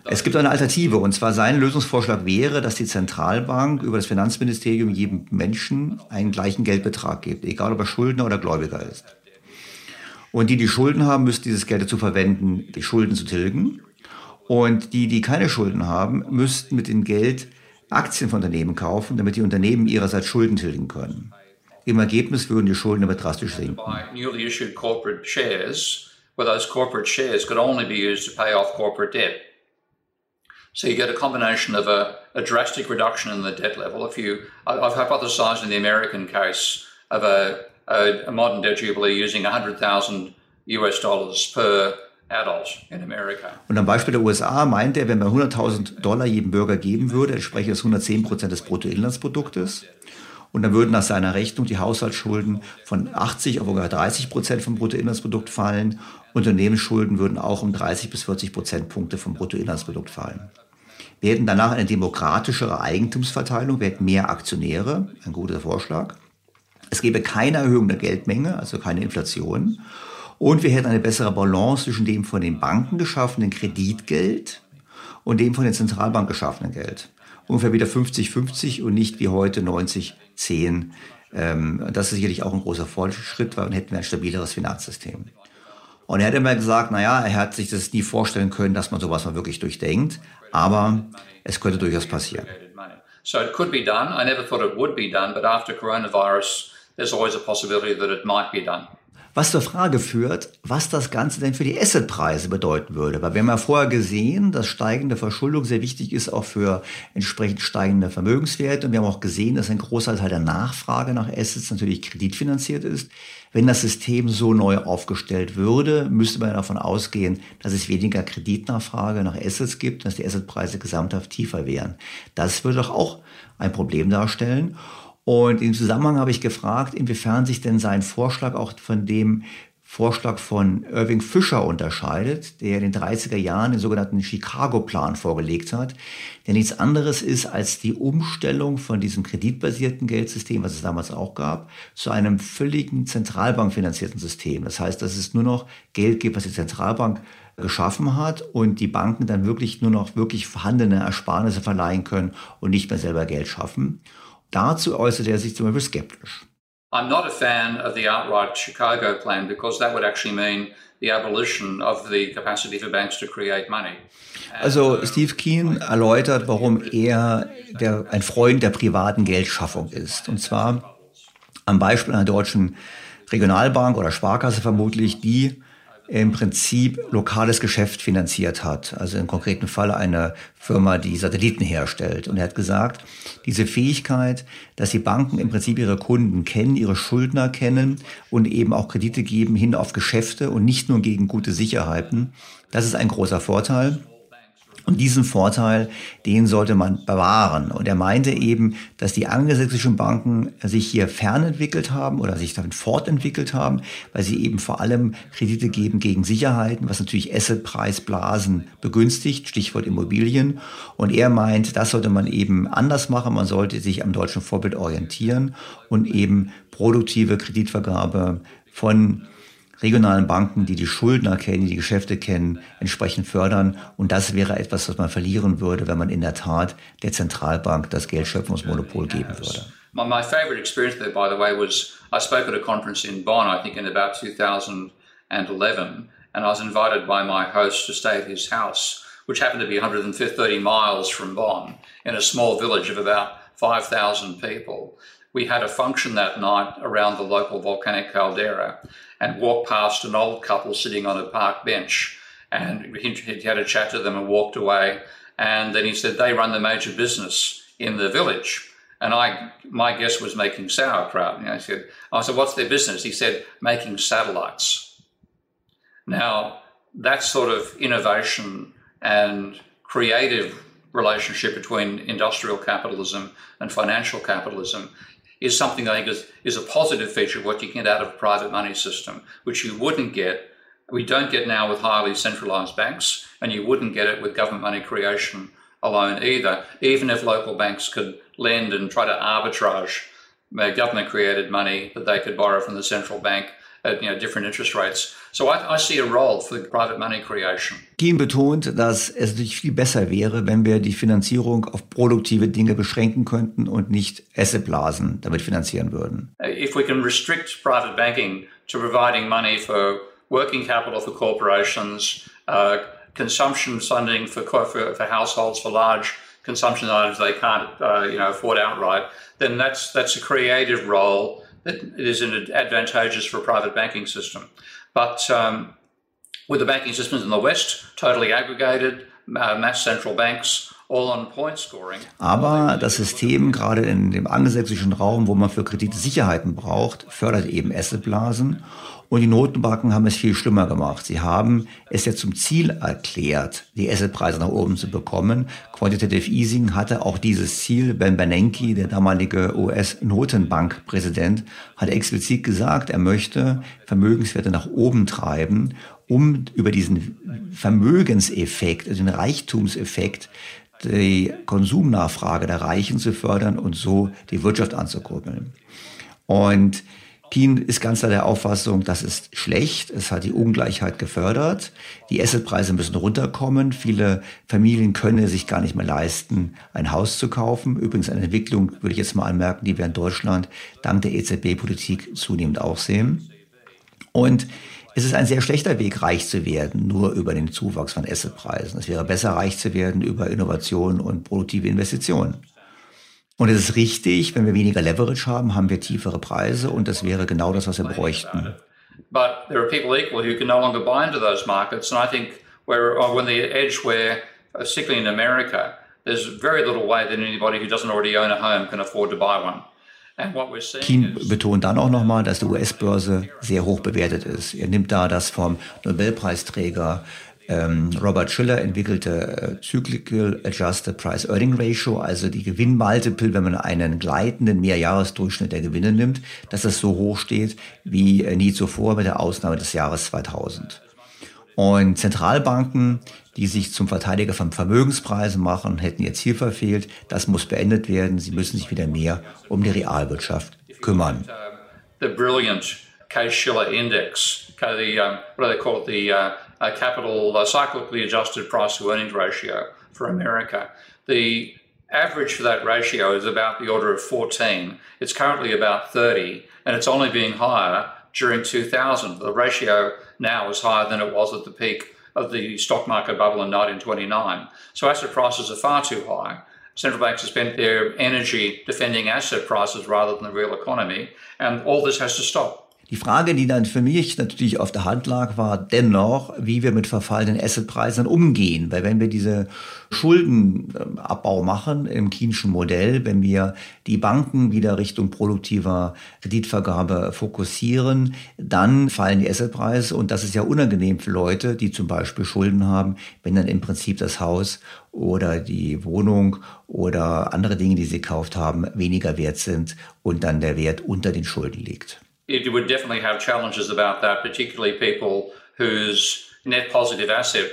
Es gibt eine Alternative, und zwar sein Lösungsvorschlag wäre, dass die Zentralbank über das Finanzministerium jedem Menschen einen gleichen Geldbetrag gibt, egal ob er Schuldner oder Gläubiger ist. Und die, die Schulden haben, müssen dieses Geld dazu verwenden, die Schulden zu tilgen. Und die, die keine Schulden haben, müssten mit dem Geld Aktien von Unternehmen kaufen, damit die Unternehmen ihrerseits Schulden tilgen können. Im Ergebnis würden die Schulden aber drastisch sinken. Where those corporate shares could only be used to pay off corporate debt. So you get a combination of a, a drastic reduction in the debt level. If you, I've hypothesized in the American case of a, a, a modern debt jubilee using 100,000 US dollars per Und am Beispiel der USA meint er, wenn man 100.000 Dollar jedem Bürger geben würde, entspreche das 110 Prozent des Bruttoinlandsproduktes. Und dann würden nach seiner Rechnung die Haushaltsschulden von 80 auf ungefähr 30 Prozent vom Bruttoinlandsprodukt fallen. Unternehmensschulden würden auch um 30 bis 40 Prozentpunkte vom Bruttoinlandsprodukt fallen. Wir hätten danach eine demokratischere Eigentumsverteilung, wir hätten mehr Aktionäre, ein guter Vorschlag. Es gäbe keine Erhöhung der Geldmenge, also keine Inflation. Und wir hätten eine bessere Balance zwischen dem von den Banken geschaffenen Kreditgeld und dem von den Zentralbanken geschaffenen Geld. Ungefähr wieder 50-50 und nicht wie heute 90-10. Ähm, das ist sicherlich auch ein großer Fortschritt, weil dann hätten wir ein stabileres Finanzsystem. Und er hat immer gesagt, naja, er hat sich das nie vorstellen können, dass man sowas mal wirklich durchdenkt. Aber es könnte durchaus passieren. So it could be done. I never thought it would be done, but after coronavirus, there's always a possibility that it might be done. Was zur Frage führt, was das Ganze denn für die Assetpreise bedeuten würde. Weil wir haben ja vorher gesehen, dass steigende Verschuldung sehr wichtig ist, auch für entsprechend steigende Vermögenswerte. Und wir haben auch gesehen, dass ein großer Teil der Nachfrage nach Assets natürlich kreditfinanziert ist. Wenn das System so neu aufgestellt würde, müsste man davon ausgehen, dass es weniger Kreditnachfrage nach Assets gibt, dass die Assetpreise gesamthaft tiefer wären. Das würde doch auch ein Problem darstellen. Und im Zusammenhang habe ich gefragt, inwiefern sich denn sein Vorschlag auch von dem Vorschlag von Irving Fischer unterscheidet, der in den 30er Jahren den sogenannten Chicago-Plan vorgelegt hat, der nichts anderes ist als die Umstellung von diesem kreditbasierten Geldsystem, was es damals auch gab, zu einem völligen zentralbankfinanzierten System. Das heißt, dass es nur noch Geld gibt, was die Zentralbank geschaffen hat und die Banken dann wirklich nur noch wirklich vorhandene Ersparnisse verleihen können und nicht mehr selber Geld schaffen. Dazu äußerte er sich zum Beispiel skeptisch. I'm not a fan of the outright Chicago plan because that would actually mean the abolition of the capacity for banks to create money. Also Steve Keen erläutert, warum er der, ein Freund der privaten Geldschaffung ist. Und zwar am Beispiel einer deutschen Regionalbank oder Sparkasse vermutlich, die im Prinzip lokales Geschäft finanziert hat. Also im konkreten Fall eine Firma, die Satelliten herstellt. Und er hat gesagt, diese Fähigkeit, dass die Banken im Prinzip ihre Kunden kennen, ihre Schuldner kennen und eben auch Kredite geben hin auf Geschäfte und nicht nur gegen gute Sicherheiten, das ist ein großer Vorteil. Und diesen Vorteil, den sollte man bewahren. Und er meinte eben, dass die angelsächsischen Banken sich hier fernentwickelt haben oder sich damit fortentwickelt haben, weil sie eben vor allem Kredite geben gegen Sicherheiten, was natürlich Assetpreisblasen begünstigt, Stichwort Immobilien. Und er meint, das sollte man eben anders machen. Man sollte sich am deutschen Vorbild orientieren und eben produktive Kreditvergabe von regionalen Banken, die die Schuldner kennen, die die Geschäfte kennen, entsprechend fördern. Und das wäre etwas, was man verlieren würde, wenn man in der Tat der Zentralbank das Geldschöpfungsmonopol geben würde. My, my favorite experience there, by the way, was I spoke at a conference in Bonn, I think in about 2011, and I was invited by my host to stay at his house, which happened to be 130 miles from Bonn, in a small village of about 5,000 people. We had a function that night around the local volcanic caldera, and walked past an old couple sitting on a park bench. And he, he had a chat to them and walked away. And then he said, they run the major business in the village. And I, my guess was making sauerkraut. And I said, I said, what's their business? He said, making satellites. Now, that sort of innovation and creative relationship between industrial capitalism and financial capitalism is something I think is, is a positive feature of what you get out of a private money system, which you wouldn't get, we don't get now with highly centralized banks, and you wouldn't get it with government money creation alone either, even if local banks could lend and try to arbitrage uh, government created money that they could borrow from the central bank at you know, different interest rates. So I, I see a role for private money creation. Keen betont, dass es natürlich viel besser wäre, wenn wir die Finanzierung auf produktive Dinge beschränken könnten und nicht damit finanzieren würden. If we can restrict private banking to providing money for working capital for corporations, uh, consumption funding for, for, for households for large consumption items they can't uh, you know afford outright, then that's that's a creative role that is advantageous for a private banking system. But um, with the banking systems in the West totally aggregated, uh, mass central banks, Aber das System, gerade in dem angelsächsischen Raum, wo man für Kredite Sicherheiten braucht, fördert eben Assetblasen. Und die Notenbanken haben es viel schlimmer gemacht. Sie haben es ja zum Ziel erklärt, die Assetpreise nach oben zu bekommen. Quantitative Easing hatte auch dieses Ziel. Ben Bernanke, der damalige US-Notenbankpräsident, hat explizit gesagt, er möchte Vermögenswerte nach oben treiben, um über diesen Vermögenseffekt, also den Reichtumseffekt, die Konsumnachfrage der Reichen zu fördern und so die Wirtschaft anzukurbeln. Und Keen ist ganz klar der Auffassung, das ist schlecht. Es hat die Ungleichheit gefördert. Die Assetpreise müssen runterkommen. Viele Familien können sich gar nicht mehr leisten, ein Haus zu kaufen. Übrigens eine Entwicklung, würde ich jetzt mal anmerken, die wir in Deutschland dank der EZB-Politik zunehmend auch sehen. Und es ist ein sehr schlechter Weg, reich zu werden, nur über den Zuwachs von Assetpreisen. Es wäre besser, reich zu werden über Innovation und produktive Investitionen. Und es ist richtig, wenn wir weniger Leverage haben, haben wir tiefere Preise und das wäre genau das, was wir bräuchten. But there are people equally who can no longer buy into those markets. And I think we're on the edge where, particularly in America, there's very little way that anybody who doesn't already own a home can afford to buy one. Keen betont dann auch nochmal, dass die US-Börse sehr hoch bewertet ist. Er nimmt da das vom Nobelpreisträger Robert Schiller entwickelte äh, Cyclical Adjusted Price Earning Ratio, also die Gewinnmultiple, wenn man einen gleitenden Mehrjahresdurchschnitt der Gewinne nimmt, dass das so hoch steht wie äh, nie zuvor mit der Ausnahme des Jahres 2000. Und Zentralbanken, die sich zum Verteidiger von Vermögenspreisen machen, hätten ihr Ziel verfehlt. Das muss beendet werden. Sie müssen sich wieder mehr um die Realwirtschaft kümmern. The brilliant Case-Shiller Index, the, um, what do they call it, the uh, capital uh, cyclically adjusted price to earnings ratio for America. The average for that ratio is about the order of 14. It's currently about 30, and it's only being higher during 2000. The ratio now is higher than it was at the peak of the stock market bubble in 1929. So asset prices are far too high. Central banks have spent their energy defending asset prices rather than the real economy, and all this has to stop. Die Frage, die dann für mich natürlich auf der Hand lag, war dennoch, wie wir mit verfallenen Assetpreisen umgehen. Weil wenn wir diese Schuldenabbau machen im Kienschen Modell, wenn wir die Banken wieder Richtung produktiver Kreditvergabe fokussieren, dann fallen die Assetpreise und das ist ja unangenehm für Leute, die zum Beispiel Schulden haben, wenn dann im Prinzip das Haus oder die Wohnung oder andere Dinge, die sie gekauft haben, weniger wert sind und dann der Wert unter den Schulden liegt. It would definitely have challenges about that, particularly people whose net positive asset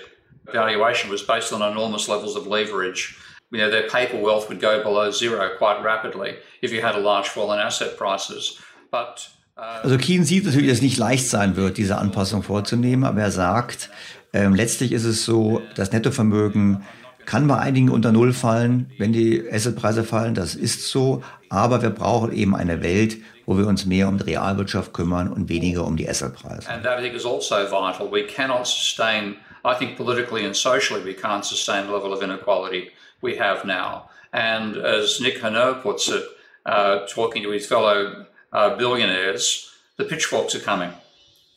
valuation was based on enormous levels of leverage. You know, their paper wealth would go below zero quite rapidly if you had a large fall in asset prices. But uh, also Keen sieht natürlich, dass es nicht leicht sein wird, diese Anpassung vorzunehmen, aber er sagt, ähm, letztlich ist es so, das Nettovermögen kann bei einigen unter Null fallen, wenn die Assetpreise fallen, das ist so, aber wir brauchen eben eine Welt, wo wir uns mehr um die Realwirtschaft kümmern und weniger um die Assetpreise. And that I think is also vital. We cannot sustain, I think politically and socially, we can't sustain the level of inequality we have now. And as Nick Hanau puts it, uh, talking to his fellow uh, billionaires, the pitchforks are coming.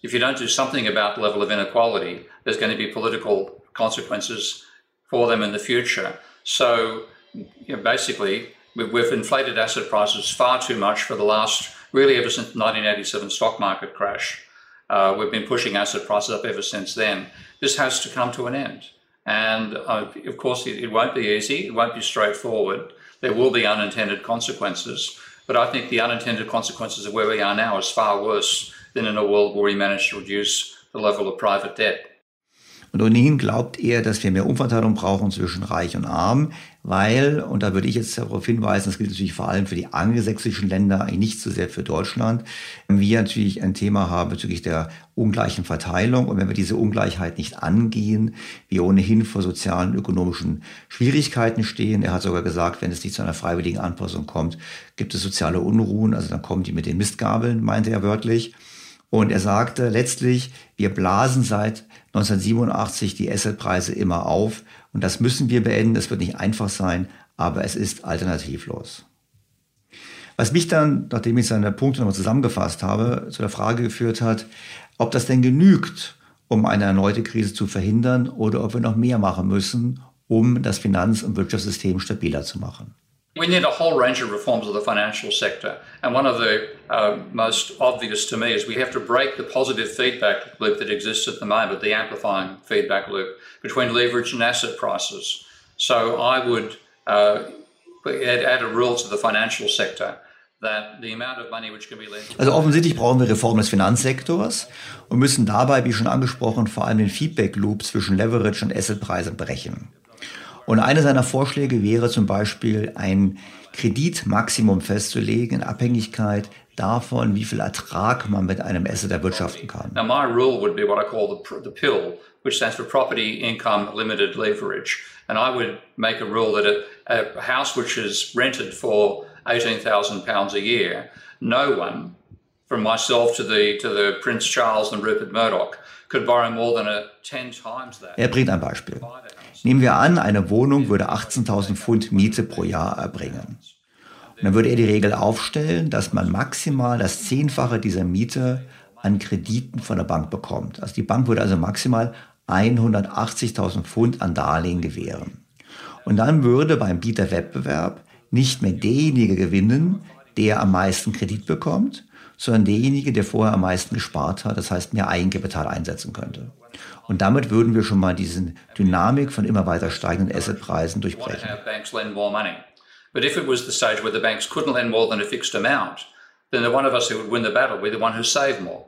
If you don't do something about the level of inequality, there's going to be political consequences for them in the future. So you know, basically, we've inflated asset prices far too much for the last really ever since the 1987 stock market crash. Uh, we've been pushing asset prices up ever since then. This has to come to an end. And uh, of course, it, it, won't be easy, it won't be straightforward. There will be unintended consequences. But I think the unintended consequences of where we are now is far worse than in a world where we managed to reduce the level of private debt. Und ohnehin glaubt er, dass wir mehr Umverteilung brauchen zwischen Reich und Arm, weil, und da würde ich jetzt darauf hinweisen, das gilt natürlich vor allem für die angelsächsischen Länder, eigentlich nicht so sehr für Deutschland, wir natürlich ein Thema haben bezüglich der ungleichen Verteilung. Und wenn wir diese Ungleichheit nicht angehen, wir ohnehin vor sozialen und ökonomischen Schwierigkeiten stehen. Er hat sogar gesagt, wenn es nicht zu einer freiwilligen Anpassung kommt, gibt es soziale Unruhen, also dann kommen die mit den Mistgabeln, meinte er wörtlich. Und er sagte letztlich, wir blasen seit 1987 die Assetpreise immer auf und das müssen wir beenden. Das wird nicht einfach sein, aber es ist alternativlos. Was mich dann, nachdem ich seine Punkte nochmal zusammengefasst habe, zu der Frage geführt hat, ob das denn genügt, um eine erneute Krise zu verhindern oder ob wir noch mehr machen müssen, um das Finanz- und Wirtschaftssystem stabiler zu machen. We need a whole range of reforms of the financial sector. And one of the uh, most obvious to me is we have to break the positive feedback loop that exists at the moment, the amplifying feedback loop between leverage and asset prices. So I would uh, add, add a rule to the financial sector Also offensichtlich brauchen wir Reform des Finanzsektors und müssen dabei, wie schon angesprochen, vor allem den Feedback-Loop zwischen Leverage und Assetpreisen brechen. Und einer seiner Vorschläge wäre zum Beispiel ein Kreditmaximum festzulegen in Abhängigkeit davon, wie viel Ertrag man mit einem Asset erwirtschaften kann. Now my rule would be what I call the, the PIL, which stands for Property Income Limited Leverage. And I would make a rule that a, a house which is rented for 18,000 pounds a year, no one, from myself to the, to the Prince Charles and Rupert Murdoch, could borrow more than a 10 times that. Er bringt ein Beispiel. Nehmen wir an, eine Wohnung würde 18.000 Pfund Miete pro Jahr erbringen. Und dann würde er die Regel aufstellen, dass man maximal das Zehnfache dieser Miete an Krediten von der Bank bekommt. Also die Bank würde also maximal 180.000 Pfund an Darlehen gewähren. Und dann würde beim Bieterwettbewerb nicht mehr derjenige gewinnen, der am meisten Kredit bekommt, sondern derjenige, der vorher am meisten gespart hat, das heißt mehr Eigenkapital einsetzen könnte. Und damit würden wir schon mal diese Dynamik von immer weiter steigenden Assetpreisen durchbrechen. But if it was the stage where the banks couldn't lend more than a fixed amount, then the one of us who would win the battle would be the one who saved more.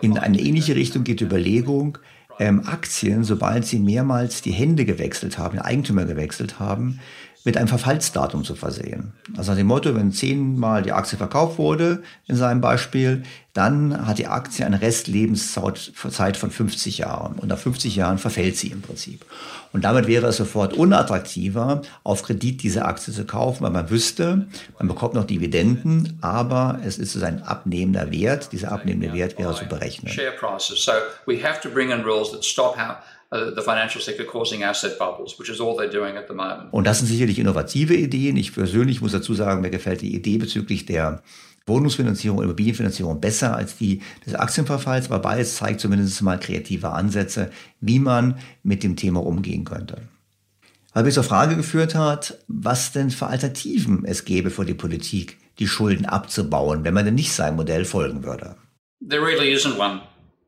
In eine ähnliche Richtung geht die Überlegung, ähm, Aktien, sobald sie mehrmals die Hände gewechselt haben, den Eigentümer gewechselt haben, mit einem Verfallsdatum zu versehen. Also nach dem Motto, wenn zehnmal die Aktie verkauft wurde, in seinem Beispiel, dann hat die Aktie eine Restlebenszeit von 50 Jahren. Und nach 50 Jahren verfällt sie im Prinzip. Und damit wäre es sofort unattraktiver, auf Kredit diese Aktie zu kaufen, weil man wüsste, man bekommt noch Dividenden, aber es ist ein abnehmender Wert. Dieser abnehmende Wert wäre zu berechnen. So The financial sector causing asset bubbles, which is all they're doing at the moment. Und das sind sicherlich innovative Ideen. Ich persönlich muss dazu sagen, mir gefällt die Idee bezüglich der Wohnungsfinanzierung Immobilienfinanzierung besser als die des Aktienverfalls, aber beides zeigt zumindest mal kreative Ansätze, wie man mit dem Thema umgehen könnte. Weil mich zur Frage geführt hat, was denn für Alternativen es gäbe für die Politik, die Schulden abzubauen, wenn man denn nicht seinem Modell folgen würde. There really isn't one.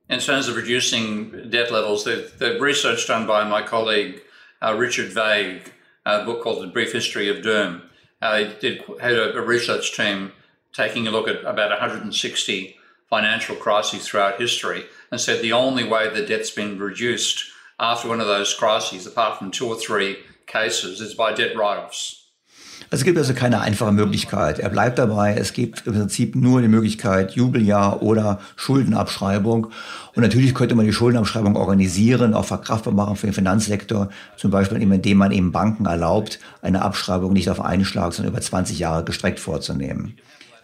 In terms of reducing debt levels, the, the research done by my colleague uh, Richard Vague, a book called The Brief History of Doom, uh, did, had a, a, research team taking a look at about 160 financial crises throughout history and said the only way the debt's been reduced after one of those crises, apart from two or three cases, is by debt write-offs. Es gibt also keine einfache Möglichkeit. Er bleibt dabei. Es gibt im Prinzip nur die Möglichkeit Jubeljahr oder Schuldenabschreibung. Und natürlich könnte man die Schuldenabschreibung organisieren, auch verkraftbar machen für den Finanzsektor. Zum Beispiel indem man eben Banken erlaubt, eine Abschreibung nicht auf einen Schlag, sondern über 20 Jahre gestreckt vorzunehmen.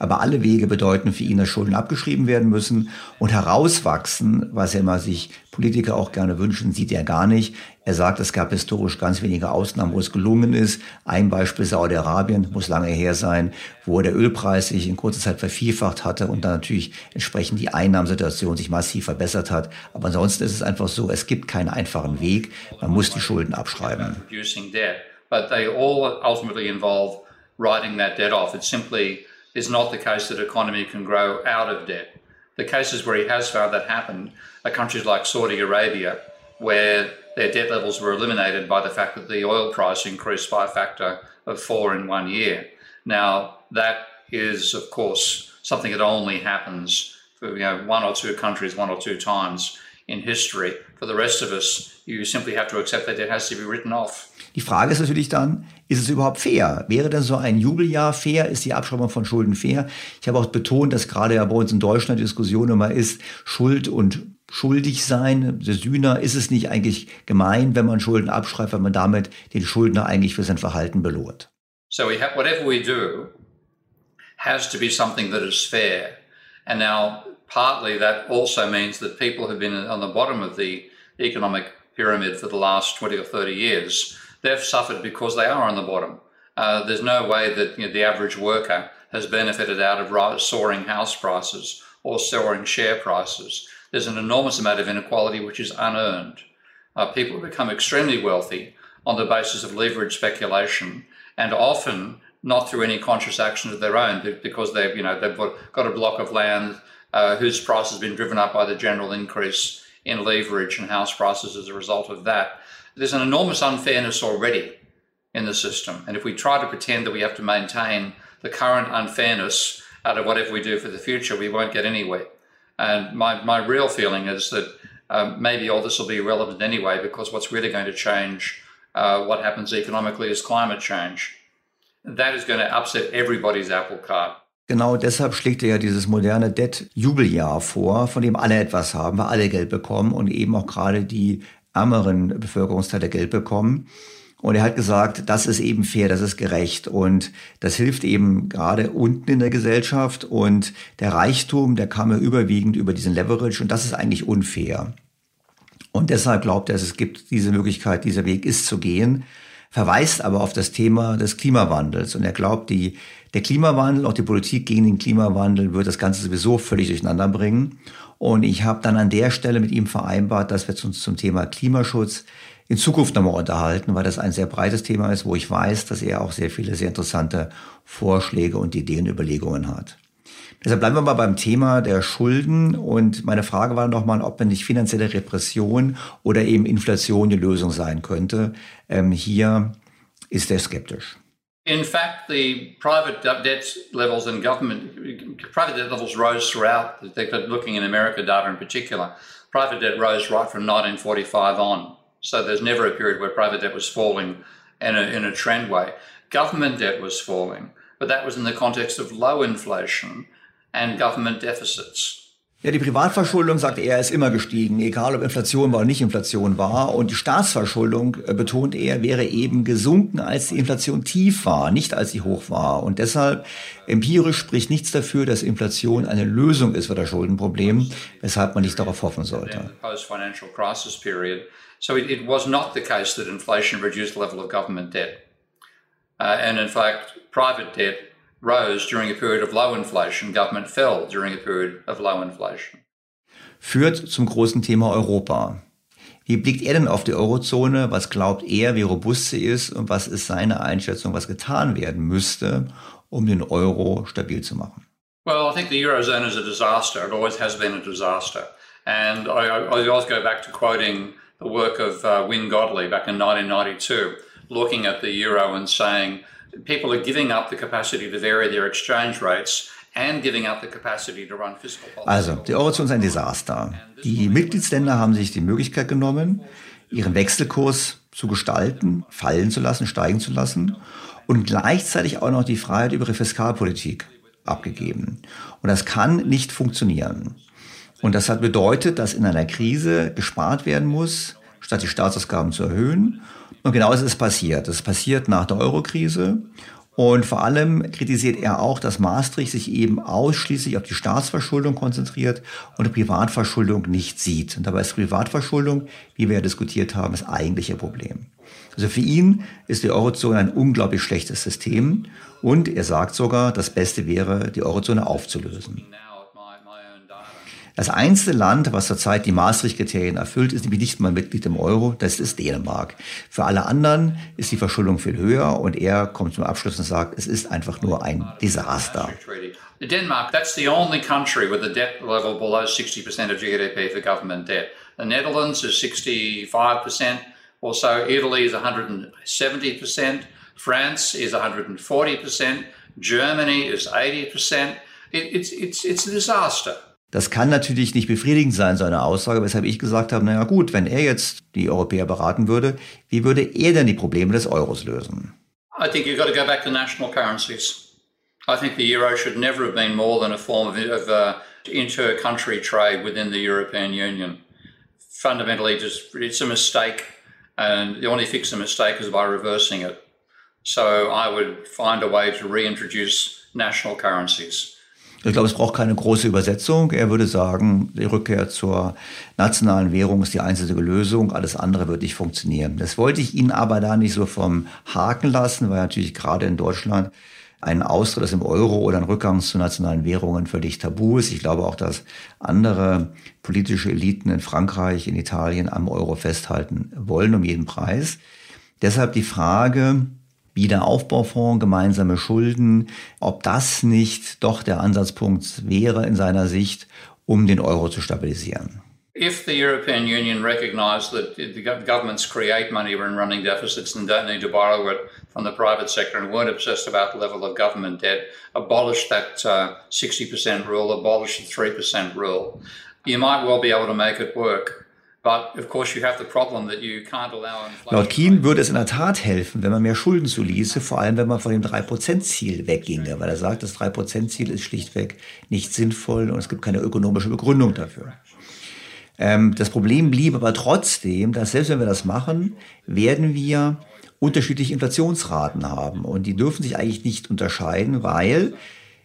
Aber alle Wege bedeuten für ihn, dass Schulden abgeschrieben werden müssen und herauswachsen, was ja immer sich Politiker auch gerne wünschen, sieht er gar nicht. Er sagt, es gab historisch ganz wenige Ausnahmen, wo es gelungen ist. Ein Beispiel Saudi-Arabien, muss lange her sein, wo der Ölpreis sich in kurzer Zeit vervierfacht hatte und dann natürlich entsprechend die Einnahmensituation sich massiv verbessert hat. Aber ansonsten ist es einfach so, es gibt keinen einfachen Weg. Man muss die Schulden abschreiben. But they all ultimately involve writing that debt off. It's simply is not the case that economy can grow out of debt. The cases where he has found that happen are countries like Saudi Arabia, where their debt levels were eliminated by the fact that the oil price increased by a factor of four in one year. Now, that is, of course, something that only happens for you know, one or two countries, one or two times in history. For the rest of us, you simply have to accept that it has to be written off. Die Frage ist natürlich dann, ist es überhaupt fair? Wäre denn so ein Jubeljahr fair? Ist die Abschreibung von Schulden fair? Ich habe auch betont, dass gerade ja bei uns in Deutschland die Diskussion immer ist, Schuld und schuldig sein, der Sühner, ist es nicht eigentlich gemein, wenn man Schulden abschreibt, weil man damit den Schuldner eigentlich für sein Verhalten belohnt? So we have, whatever we do has to be something that is fair. And now partly that also means that people who've been on the bottom of the economic pyramid for the last 20 or 30 years they've suffered because they are on the bottom. Uh, there's no way that you know, the average worker has benefited out of soaring house prices or soaring share prices. There's an enormous amount of inequality which is unearned. Uh, people become extremely wealthy on the basis of leverage speculation, and often not through any conscious action of their own, because they've you know they've got a block of land uh, whose price has been driven up by the general increase in leverage and house prices as a result of that. There's an enormous unfairness already in the system, and if we try to pretend that we have to maintain the current unfairness out of whatever we do for the future, we won't get anywhere. And my, my real feeling is that um, maybe all this will be irrelevant anyway, because what's really going to change uh, what happens economically is climate change. That is going to upset everybody's apple cart. Genau deshalb schlägt er ja dieses moderne Debt-Jubeljahr vor, von dem alle etwas haben, weil alle Geld bekommen und eben auch gerade die ärmeren Bevölkerungsteile Geld bekommen. Und er hat gesagt, das ist eben fair, das ist gerecht und das hilft eben gerade unten in der Gesellschaft und der Reichtum, der kam ja überwiegend über diesen Leverage und das ist eigentlich unfair. Und deshalb glaubt er, es gibt diese Möglichkeit, dieser Weg ist zu gehen, verweist aber auf das Thema des Klimawandels und er glaubt, die, der Klimawandel, auch die Politik gegen den Klimawandel wird das Ganze sowieso völlig durcheinander bringen. Und ich habe dann an der Stelle mit ihm vereinbart, dass wir uns zum Thema Klimaschutz in Zukunft nochmal unterhalten, weil das ein sehr breites Thema ist, wo ich weiß, dass er auch sehr viele sehr interessante Vorschläge und Ideen, Überlegungen hat. Deshalb bleiben wir mal beim Thema der Schulden und meine Frage war nochmal, ob nicht finanzielle Repression oder eben Inflation die Lösung sein könnte. Ähm, hier ist er skeptisch. In fact, the private debt levels and government, private debt levels rose throughout, looking in America data in particular, private debt rose right from 1945 on. So there's never a period where private debt was falling in a, in a trend way. Government debt was falling, but that was in the context of low inflation and government deficits. Ja, die Privatverschuldung, sagt er, ist immer gestiegen, egal ob Inflation war oder nicht Inflation war. Und die Staatsverschuldung, äh, betont er, wäre eben gesunken, als die Inflation tief war, nicht als sie hoch war. Und deshalb empirisch spricht nichts dafür, dass Inflation eine Lösung ist für das Schuldenproblem, weshalb man nicht darauf hoffen sollte. So it, it, was not the case that inflation reduced level of government debt. Uh, and in fact, private debt rose during a period of low inflation, government fell during a period of low inflation. Führt zum großen Thema Europa. Wie blickt er denn auf die Eurozone? Was glaubt er, wie robust sie ist? Und was ist seine Einschätzung, was getan werden müsste, um den Euro stabil zu machen? Well, I think the Eurozone is a disaster. It always has been a disaster. And I, I always go back to quoting the work of uh, Win Godley back in 1992, looking at the euro and saying people are giving up the capacity to vary their exchange rates Also, die Eurozone ist ein Desaster. Die Mitgliedsländer haben sich die Möglichkeit genommen, ihren Wechselkurs zu gestalten, fallen zu lassen, steigen zu lassen und gleichzeitig auch noch die Freiheit über ihre Fiskalpolitik abgegeben. Und das kann nicht funktionieren. Und das hat bedeutet, dass in einer Krise gespart werden muss, statt die Staatsausgaben zu erhöhen. Und genau das ist passiert. Das ist passiert nach der Eurokrise. Und vor allem kritisiert er auch, dass Maastricht sich eben ausschließlich auf die Staatsverschuldung konzentriert und die Privatverschuldung nicht sieht. Und dabei ist Privatverschuldung, wie wir ja diskutiert haben, das eigentliche Problem. Also für ihn ist die Eurozone ein unglaublich schlechtes System und er sagt sogar, das Beste wäre, die Eurozone aufzulösen. Das einzige Land, was zurzeit die Maastricht-Kriterien erfüllt, ist nämlich nicht mal Mitglied im Euro, das ist Dänemark. Für alle anderen ist die Verschuldung viel höher und er kommt zum Abschluss und sagt, es ist einfach nur ein Desaster. Denmark, that's the only country with a debt level below 60% of GDP for government debt. The Netherlands is 65%, also Italy is 170%, France is 140%, Germany is 80%. It, it's, it's, it's a disaster. Das kann natürlich nicht befriedigend sein, so eine Aussage, weshalb ich gesagt habe, naja gut, wenn er jetzt die Europäer beraten würde, wie würde er denn die Probleme des Euros lösen? I think you've got to go back to national currencies. I think the euro should never have been more than a form of, of uh, inter-country trade within the European Union. Fundamentally, just it's a mistake, and the only fix the mistake is by reversing it. So I would find a way to reintroduce national currencies. Ich glaube, es braucht keine große Übersetzung. Er würde sagen, die Rückkehr zur nationalen Währung ist die einzige Lösung. Alles andere wird nicht funktionieren. Das wollte ich Ihnen aber da nicht so vom Haken lassen, weil natürlich gerade in Deutschland ein Austritt aus dem Euro oder ein Rückgang zu nationalen Währungen völlig tabu ist. Ich glaube auch, dass andere politische Eliten in Frankreich, in Italien am Euro festhalten wollen um jeden Preis. Deshalb die Frage, Wiederaufbaufonds, gemeinsame Schulden, ob das nicht doch der Ansatzpunkt wäre in seiner Sicht, um den Euro zu stabilisieren. If the European Union recognised that the governments create money when running deficits and don't need to borrow it from the private sector and weren't obsessed about the level of government debt, abolish that uh, 60% rule, abolish the 3% rule, you might well be able to make it work. Laut Keen würde es in der Tat helfen, wenn man mehr Schulden zuließe, vor allem wenn man von dem 3%-Ziel wegginge, weil er sagt, das 3%-Ziel ist schlichtweg nicht sinnvoll und es gibt keine ökonomische Begründung dafür. Ähm, das Problem blieb aber trotzdem, dass selbst wenn wir das machen, werden wir unterschiedliche Inflationsraten haben und die dürfen sich eigentlich nicht unterscheiden, weil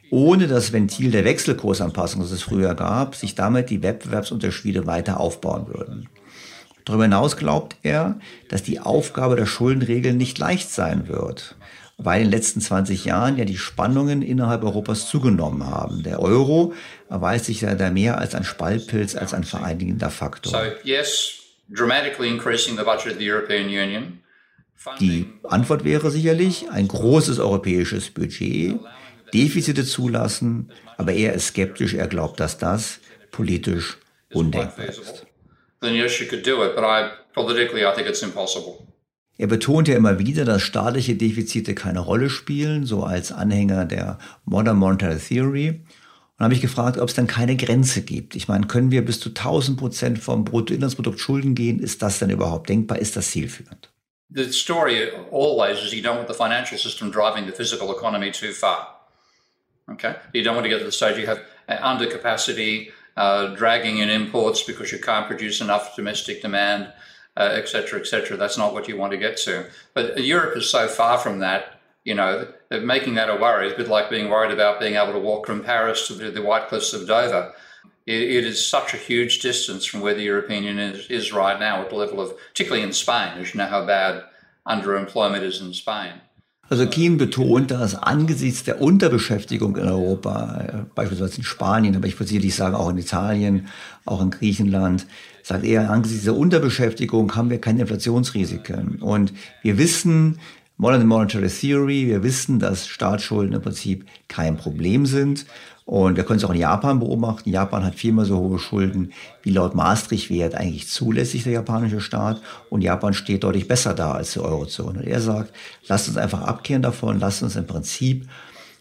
ohne das Ventil der Wechselkursanpassung, das es früher gab, sich damit die Wettbewerbsunterschiede weiter aufbauen würden. Darüber hinaus glaubt er, dass die Aufgabe der Schuldenregeln nicht leicht sein wird, weil in den letzten 20 Jahren ja die Spannungen innerhalb Europas zugenommen haben. Der Euro erweist sich ja da mehr als ein Spaltpilz, als ein vereinigender Faktor. So, yes, dramatically increasing the budget of the European Union. Die Antwort wäre sicherlich ein großes europäisches Budget, Defizite zulassen, aber er ist skeptisch, er glaubt, dass das politisch undenkbar ist. Er betont ja immer wieder, dass staatliche Defizite keine Rolle spielen, so als Anhänger der Modern Monetary Theory. Und habe ich gefragt, ob es dann keine Grenze gibt. Ich meine, können wir bis zu 1000 Prozent vom Bruttoinlandsprodukt Schulden gehen? Ist das denn überhaupt denkbar? Ist das zielführend? The story always is you don't want the financial system driving the physical economy too far. Okay, you don't want to get to the stage you have undercapacity, uh, dragging in imports because you can't produce enough domestic demand, etc., uh, etc. Et That's not what you want to get to. But Europe is so far from that. You know, making that a worry is a bit like being worried about being able to walk from Paris to the White Cliffs of Dover. It, it is such a huge distance from where the European Union is, is right now at the level of, particularly in Spain, as you know how bad underemployment is in Spain. Also Keen betont, dass angesichts der Unterbeschäftigung in Europa, äh, beispielsweise in Spanien, aber ich würde sicherlich sagen auch in Italien, auch in Griechenland, sagt er, angesichts dieser Unterbeschäftigung haben wir keine Inflationsrisiken. Und wir wissen, Modern Monetary Theory, wir wissen, dass Staatsschulden im Prinzip kein Problem sind. Und wir können es auch in Japan beobachten. Japan hat viermal so hohe Schulden, wie laut Maastricht-Wert eigentlich zulässig der japanische Staat. Und Japan steht deutlich besser da als die Eurozone. Und er sagt, lasst uns einfach abkehren davon, lasst uns im Prinzip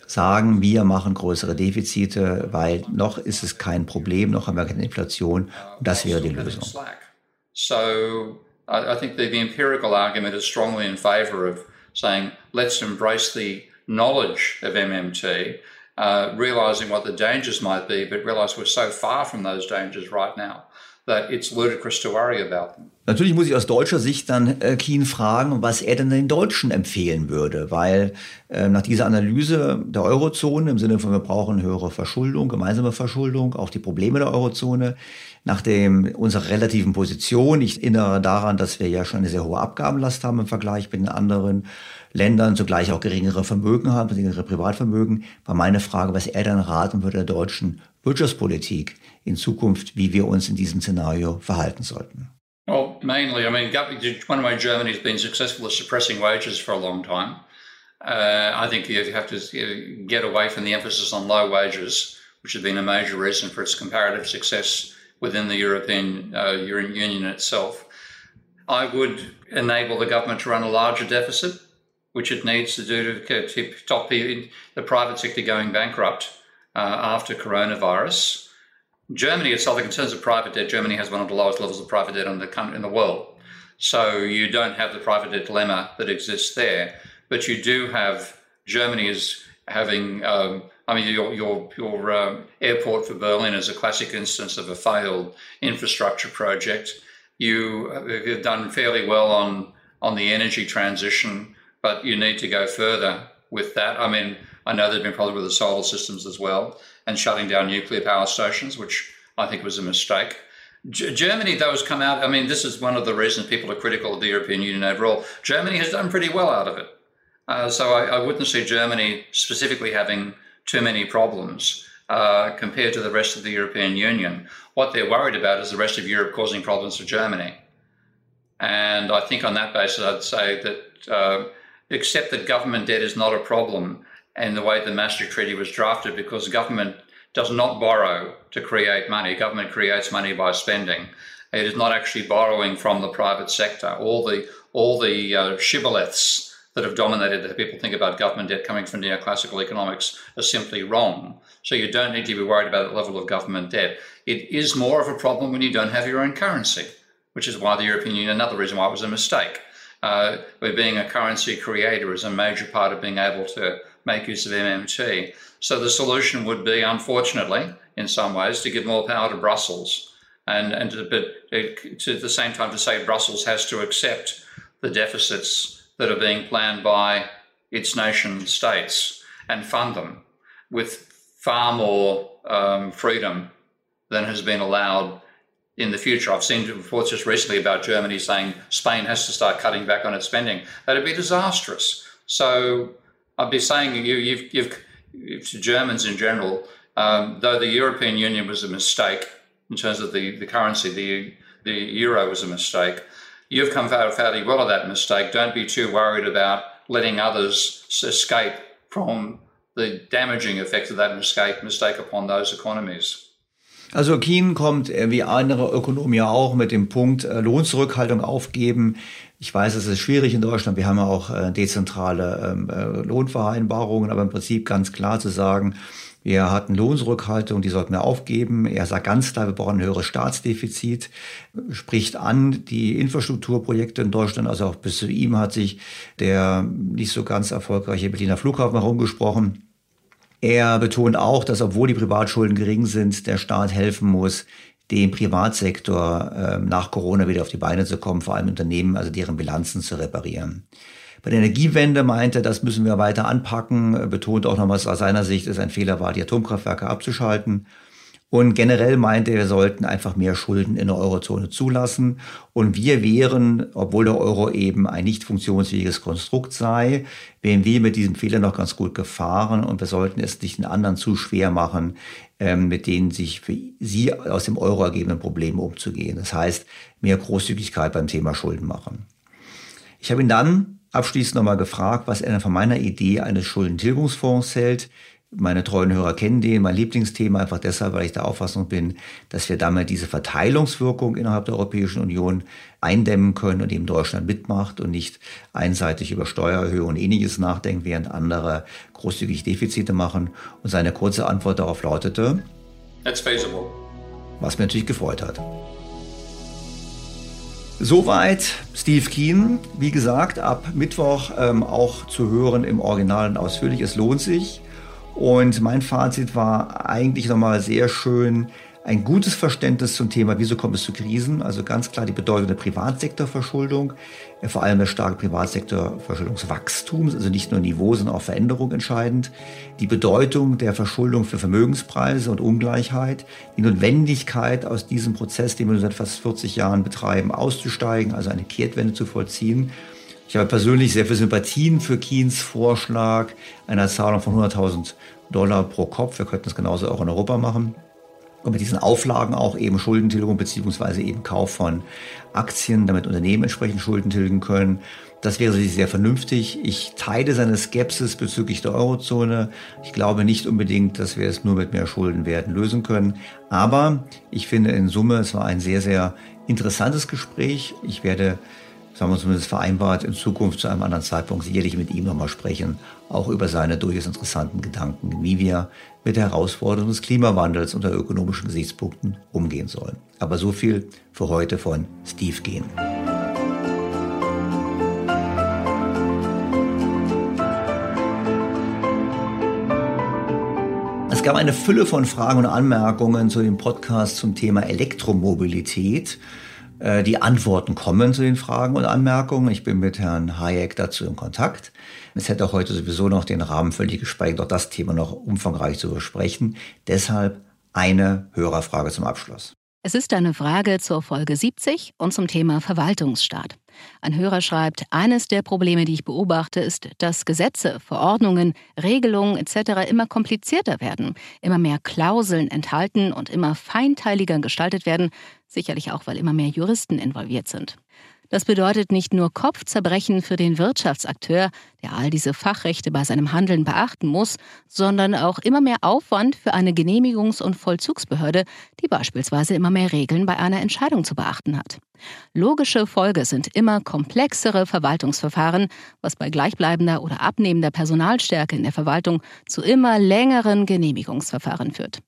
sagen, wir machen größere Defizite, weil noch ist es kein Problem, noch haben wir keine Inflation. Und das wäre die Lösung. So I think the, the empirical argument is strongly in favor of saying, let's embrace the knowledge of MMT uh, realizing what the dangers might be, but realize we're so far from those dangers right now that it's ludicrous to worry about them. Natürlich muss ich aus deutscher Sicht dann äh, Keen fragen, was er denn den Deutschen empfehlen würde, weil äh, nach dieser Analyse der Eurozone im Sinne von wir brauchen höhere Verschuldung, gemeinsame Verschuldung, auch die Probleme der Eurozone, nach dem unserer relativen Position, ich erinnere daran, dass wir ja schon eine sehr hohe Abgabenlast haben im Vergleich mit den anderen Ländern zugleich auch geringere Vermögen haben, geringere Privatvermögen, war meine Frage, was er dann raten würde der deutschen Wirtschaftspolitik in Zukunft, wie wir uns in diesem Szenario verhalten sollten. Well, mainly, I mean, one way Germany has been successful at suppressing wages for a long time. Uh, I think you have to get away from the emphasis on low wages, which has been a major reason for its comparative success within the European uh, Union itself. I would enable the government to run a larger deficit which it needs to do to stop the, the private sector going bankrupt uh, after coronavirus. Germany itself, in terms of private debt, Germany has one of the lowest levels of private debt in the, in the world. So you don't have the private debt dilemma that exists there, but you do have Germany is having. Um, I mean, your your your um, airport for Berlin is a classic instance of a failed infrastructure project. You have done fairly well on on the energy transition but you need to go further with that. I mean, I know there've been problems with the solar systems as well and shutting down nuclear power stations, which I think was a mistake. G- Germany, though, has come out. I mean, this is one of the reasons people are critical of the European Union overall. Germany has done pretty well out of it. Uh, so I, I, wouldn't see Germany specifically having too many problems uh, compared to the rest of the European Union. What they're worried about is the rest of Europe causing problems for Germany. And I think on that basis, I'd say that uh, accept that government debt is not a problem in the way the Maastricht Treaty was drafted because government does not borrow to create money. Government creates money by spending. It is not actually borrowing from the private sector. All the all the uh, shibboleths that have dominated that people think about government debt coming from neoclassical economics are simply wrong. So you don't need to be worried about the level of government debt. It is more of a problem when you don't have your own currency, which is why the European Union, another reason why it was a mistake. Uh, where being a currency creator is a major part of being able to make use of MMT. So the solution would be, unfortunately, in some ways, to give more power to Brussels, and and to, but to the same time to say Brussels has to accept the deficits that are being planned by its nation states and fund them with far more um, freedom than has been allowed in the future. I've seen reports just recently about Germany saying Spain has to start cutting back on its spending. That'd be disastrous. So I'd be saying you, you've, you've to Germans in general, um, though the European Union was a mistake in terms of the, the currency, the, the euro was a mistake. You've come out fairly well of that mistake. Don't be too worried about letting others escape from the damaging effects of that mistake, mistake upon those economies. Also Keen kommt äh, wie andere Ökonomen ja auch mit dem Punkt äh, Lohnzurückhaltung aufgeben. Ich weiß, es ist schwierig in Deutschland. Wir haben ja auch äh, dezentrale ähm, Lohnvereinbarungen, aber im Prinzip ganz klar zu sagen, wir hatten Lohnrückhaltung, die sollten wir aufgeben. Er sagt ganz klar, wir brauchen ein höheres Staatsdefizit, spricht an die Infrastrukturprojekte in Deutschland. Also auch bis zu ihm hat sich der nicht so ganz erfolgreiche Berliner Flughafen herumgesprochen. Er betont auch, dass obwohl die Privatschulden gering sind, der Staat helfen muss, dem Privatsektor äh, nach Corona wieder auf die Beine zu kommen, vor allem Unternehmen, also deren Bilanzen zu reparieren. Bei der Energiewende meinte, das müssen wir weiter anpacken, betont auch nochmal, aus seiner Sicht es ein Fehler war, die Atomkraftwerke abzuschalten. Und generell meinte er, wir sollten einfach mehr Schulden in der Eurozone zulassen. Und wir wären, obwohl der Euro eben ein nicht funktionsfähiges Konstrukt sei, wären wir mit diesem Fehler noch ganz gut gefahren. Und wir sollten es nicht den anderen zu schwer machen, ähm, mit denen sich für sie aus dem Euro ergebenden Problemen umzugehen. Das heißt, mehr Großzügigkeit beim Thema Schulden machen. Ich habe ihn dann Abschließend nochmal gefragt, was er von meiner Idee eines Schuldentilgungsfonds hält. Meine treuen Hörer kennen den, mein Lieblingsthema, einfach deshalb, weil ich der Auffassung bin, dass wir damit diese Verteilungswirkung innerhalb der Europäischen Union eindämmen können und eben Deutschland mitmacht und nicht einseitig über Steuererhöhungen und ähnliches nachdenkt, während andere großzügig Defizite machen. Und seine kurze Antwort darauf lautete, That's feasible. Was mir natürlich gefreut hat. Soweit Steve Keen. Wie gesagt, ab Mittwoch ähm, auch zu hören im Original und ausführlich. Es lohnt sich. Und mein Fazit war eigentlich nochmal sehr schön, ein gutes Verständnis zum Thema, wieso kommt es zu Krisen. Also ganz klar die Bedeutung der Privatsektorverschuldung, äh, vor allem der starke Privatsektorverschuldungswachstums, also nicht nur Niveau, sondern auch Veränderung entscheidend. Die Bedeutung der Verschuldung für Vermögenspreise und Ungleichheit, die Notwendigkeit aus diesem Prozess, den wir seit fast 40 Jahren betreiben, auszusteigen, also eine Kehrtwende zu vollziehen. Ich habe persönlich sehr viel Sympathien für Keynes Vorschlag einer Zahlung von 100.000 Dollar pro Kopf. Wir könnten das genauso auch in Europa machen und mit diesen Auflagen auch eben Schuldentilgung beziehungsweise eben Kauf von Aktien, damit Unternehmen entsprechend Schulden tilgen können. Das wäre sicherlich sehr vernünftig. Ich teile seine Skepsis bezüglich der Eurozone. Ich glaube nicht unbedingt, dass wir es nur mit mehr Schuldenwerten lösen können. Aber ich finde in Summe, es war ein sehr, sehr interessantes Gespräch. Ich werde haben wir zumindest vereinbart, in Zukunft zu einem anderen Zeitpunkt sicherlich mit ihm nochmal sprechen, auch über seine durchaus interessanten Gedanken, wie wir mit der Herausforderung des Klimawandels unter ökonomischen Gesichtspunkten umgehen sollen. Aber so viel für heute von Steve Gehn. Es gab eine Fülle von Fragen und Anmerkungen zu dem Podcast zum Thema Elektromobilität. Äh, die Antworten kommen zu den Fragen und Anmerkungen. Ich bin mit Herrn Hayek dazu in Kontakt. Es hätte heute sowieso noch den Rahmen völlig gesprengt, auch das Thema noch umfangreich zu besprechen. Deshalb eine Hörerfrage zum Abschluss. Es ist eine Frage zur Folge 70 und zum Thema Verwaltungsstaat. Ein Hörer schreibt, eines der Probleme, die ich beobachte, ist, dass Gesetze, Verordnungen, Regelungen etc. immer komplizierter werden, immer mehr Klauseln enthalten und immer feinteiliger gestaltet werden, sicherlich auch, weil immer mehr Juristen involviert sind. Das bedeutet nicht nur Kopfzerbrechen für den Wirtschaftsakteur, der all diese Fachrechte bei seinem Handeln beachten muss, sondern auch immer mehr Aufwand für eine Genehmigungs- und Vollzugsbehörde, die beispielsweise immer mehr Regeln bei einer Entscheidung zu beachten hat. Logische Folge sind immer komplexere Verwaltungsverfahren, was bei gleichbleibender oder abnehmender Personalstärke in der Verwaltung zu immer längeren Genehmigungsverfahren führt.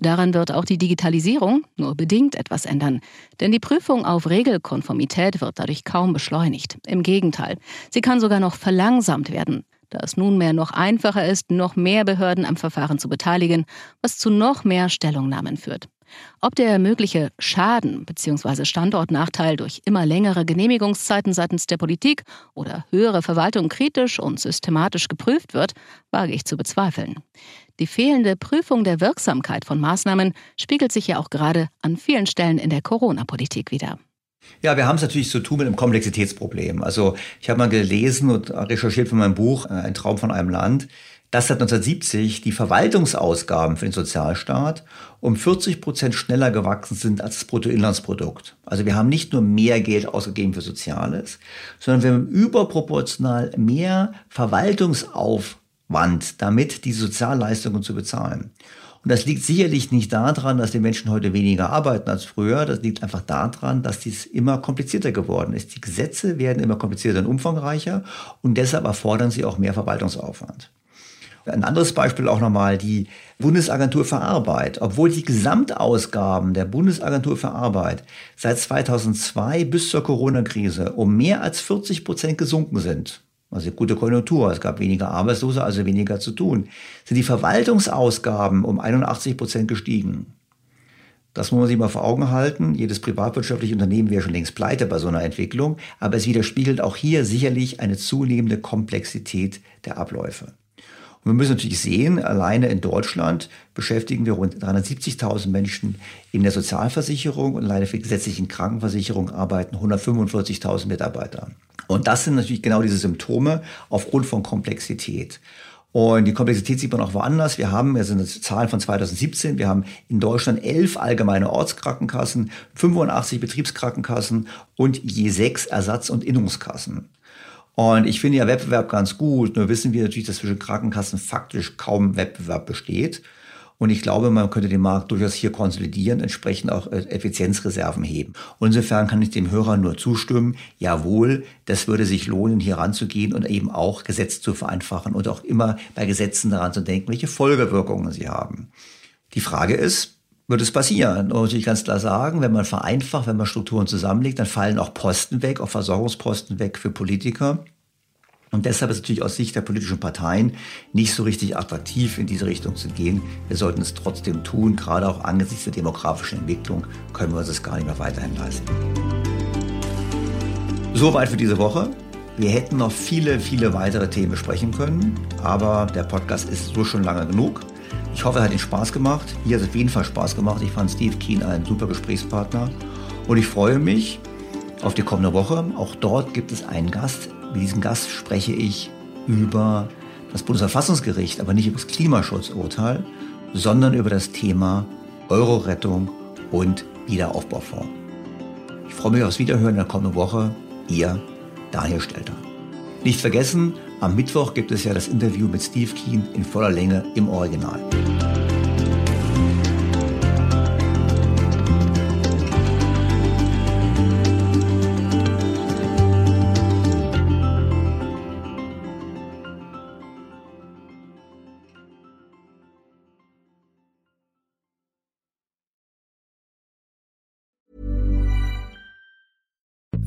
Daran wird auch die Digitalisierung nur bedingt etwas ändern, denn die Prüfung auf Regelkonformität wird dadurch kaum beschleunigt. Im Gegenteil, sie kann sogar noch verlangsamt werden, da es nunmehr noch einfacher ist, noch mehr Behörden am Verfahren zu beteiligen, was zu noch mehr Stellungnahmen führt. Ob der mögliche Schaden bzw. Standortnachteil durch immer längere Genehmigungszeiten seitens der Politik oder höhere Verwaltung kritisch und systematisch geprüft wird, wage ich zu bezweifeln. Die fehlende Prüfung der Wirksamkeit von Maßnahmen spiegelt sich ja auch gerade an vielen Stellen in der Corona-Politik wieder. Ja, wir haben es natürlich zu tun mit einem Komplexitätsproblem. Also ich habe mal gelesen und recherchiert für mein Buch äh, Ein Traum von einem Land, dass seit 1970 die Verwaltungsausgaben für den Sozialstaat um 40 Prozent schneller gewachsen sind als das Bruttoinlandsprodukt. Also wir haben nicht nur mehr Geld ausgegeben für Soziales, sondern wir haben überproportional mehr Verwaltungsaufwand, damit die Sozialleistungen zu bezahlen. Und das liegt sicherlich nicht daran, dass die Menschen heute weniger arbeiten als früher. Das liegt einfach daran, dass dies immer komplizierter geworden ist. Die Gesetze werden immer komplizierter und umfangreicher und deshalb erfordern sie auch mehr Verwaltungsaufwand. Ein anderes Beispiel auch nochmal die Bundesagentur für Arbeit. Obwohl die Gesamtausgaben der Bundesagentur für Arbeit seit 2002 bis zur Corona-Krise um mehr als 40 Prozent gesunken sind, also gute Konjunktur, es gab weniger Arbeitslose, also weniger zu tun, sind die Verwaltungsausgaben um 81 Prozent gestiegen. Das muss man sich mal vor Augen halten. Jedes privatwirtschaftliche Unternehmen wäre schon längst pleite bei so einer Entwicklung. Aber es widerspiegelt auch hier sicherlich eine zunehmende Komplexität der Abläufe. Wir müssen natürlich sehen, alleine in Deutschland beschäftigen wir rund 370.000 Menschen in der Sozialversicherung und alleine für die gesetzlichen Krankenversicherung arbeiten 145.000 Mitarbeiter. Und das sind natürlich genau diese Symptome aufgrund von Komplexität. Und die Komplexität sieht man auch woanders. Wir haben, das sind Zahlen von 2017, wir haben in Deutschland elf allgemeine Ortskrankenkassen, 85 Betriebskrankenkassen und je sechs Ersatz- und Innungskassen. Und ich finde ja Wettbewerb ganz gut. Nur wissen wir natürlich, dass zwischen Krankenkassen faktisch kaum Wettbewerb besteht. Und ich glaube, man könnte den Markt durchaus hier konsolidieren, entsprechend auch äh, Effizienzreserven heben. Insofern kann ich dem Hörer nur zustimmen, jawohl, das würde sich lohnen, hier ranzugehen und eben auch Gesetze zu vereinfachen und auch immer bei Gesetzen daran zu denken, welche Folgewirkungen sie haben. Die Frage ist, wird es passieren. Und ich ganz klar sagen, wenn man vereinfacht, wenn man Strukturen zusammenlegt, dann fallen auch Posten weg, auch Versorgungsposten weg für Politiker. Und deshalb ist es natürlich aus Sicht der politischen Parteien nicht so richtig attraktiv, in diese Richtung zu gehen. Wir sollten es trotzdem tun, gerade auch angesichts der demografischen Entwicklung können wir uns das gar nicht mehr weiterhin leisten. Soweit für diese Woche. Wir hätten noch viele, viele weitere Themen besprechen können, aber der Podcast ist so schon lange genug. Ich hoffe, er hat Ihnen Spaß gemacht. Mir hat es auf jeden Fall Spaß gemacht. Ich fand Steve Keen ein super Gesprächspartner. Und ich freue mich auf die kommende Woche. Auch dort gibt es einen Gast. Mit diesem Gast spreche ich über das Bundesverfassungsgericht, aber nicht über das Klimaschutzurteil, sondern über das Thema Euro-Rettung und Wiederaufbaufonds. Ich freue mich aufs Wiederhören in der kommenden Woche. Ihr Daniel Stelter. Nicht vergessen, am Mittwoch gibt es ja das Interview mit Steve Keen in voller Länge im Original.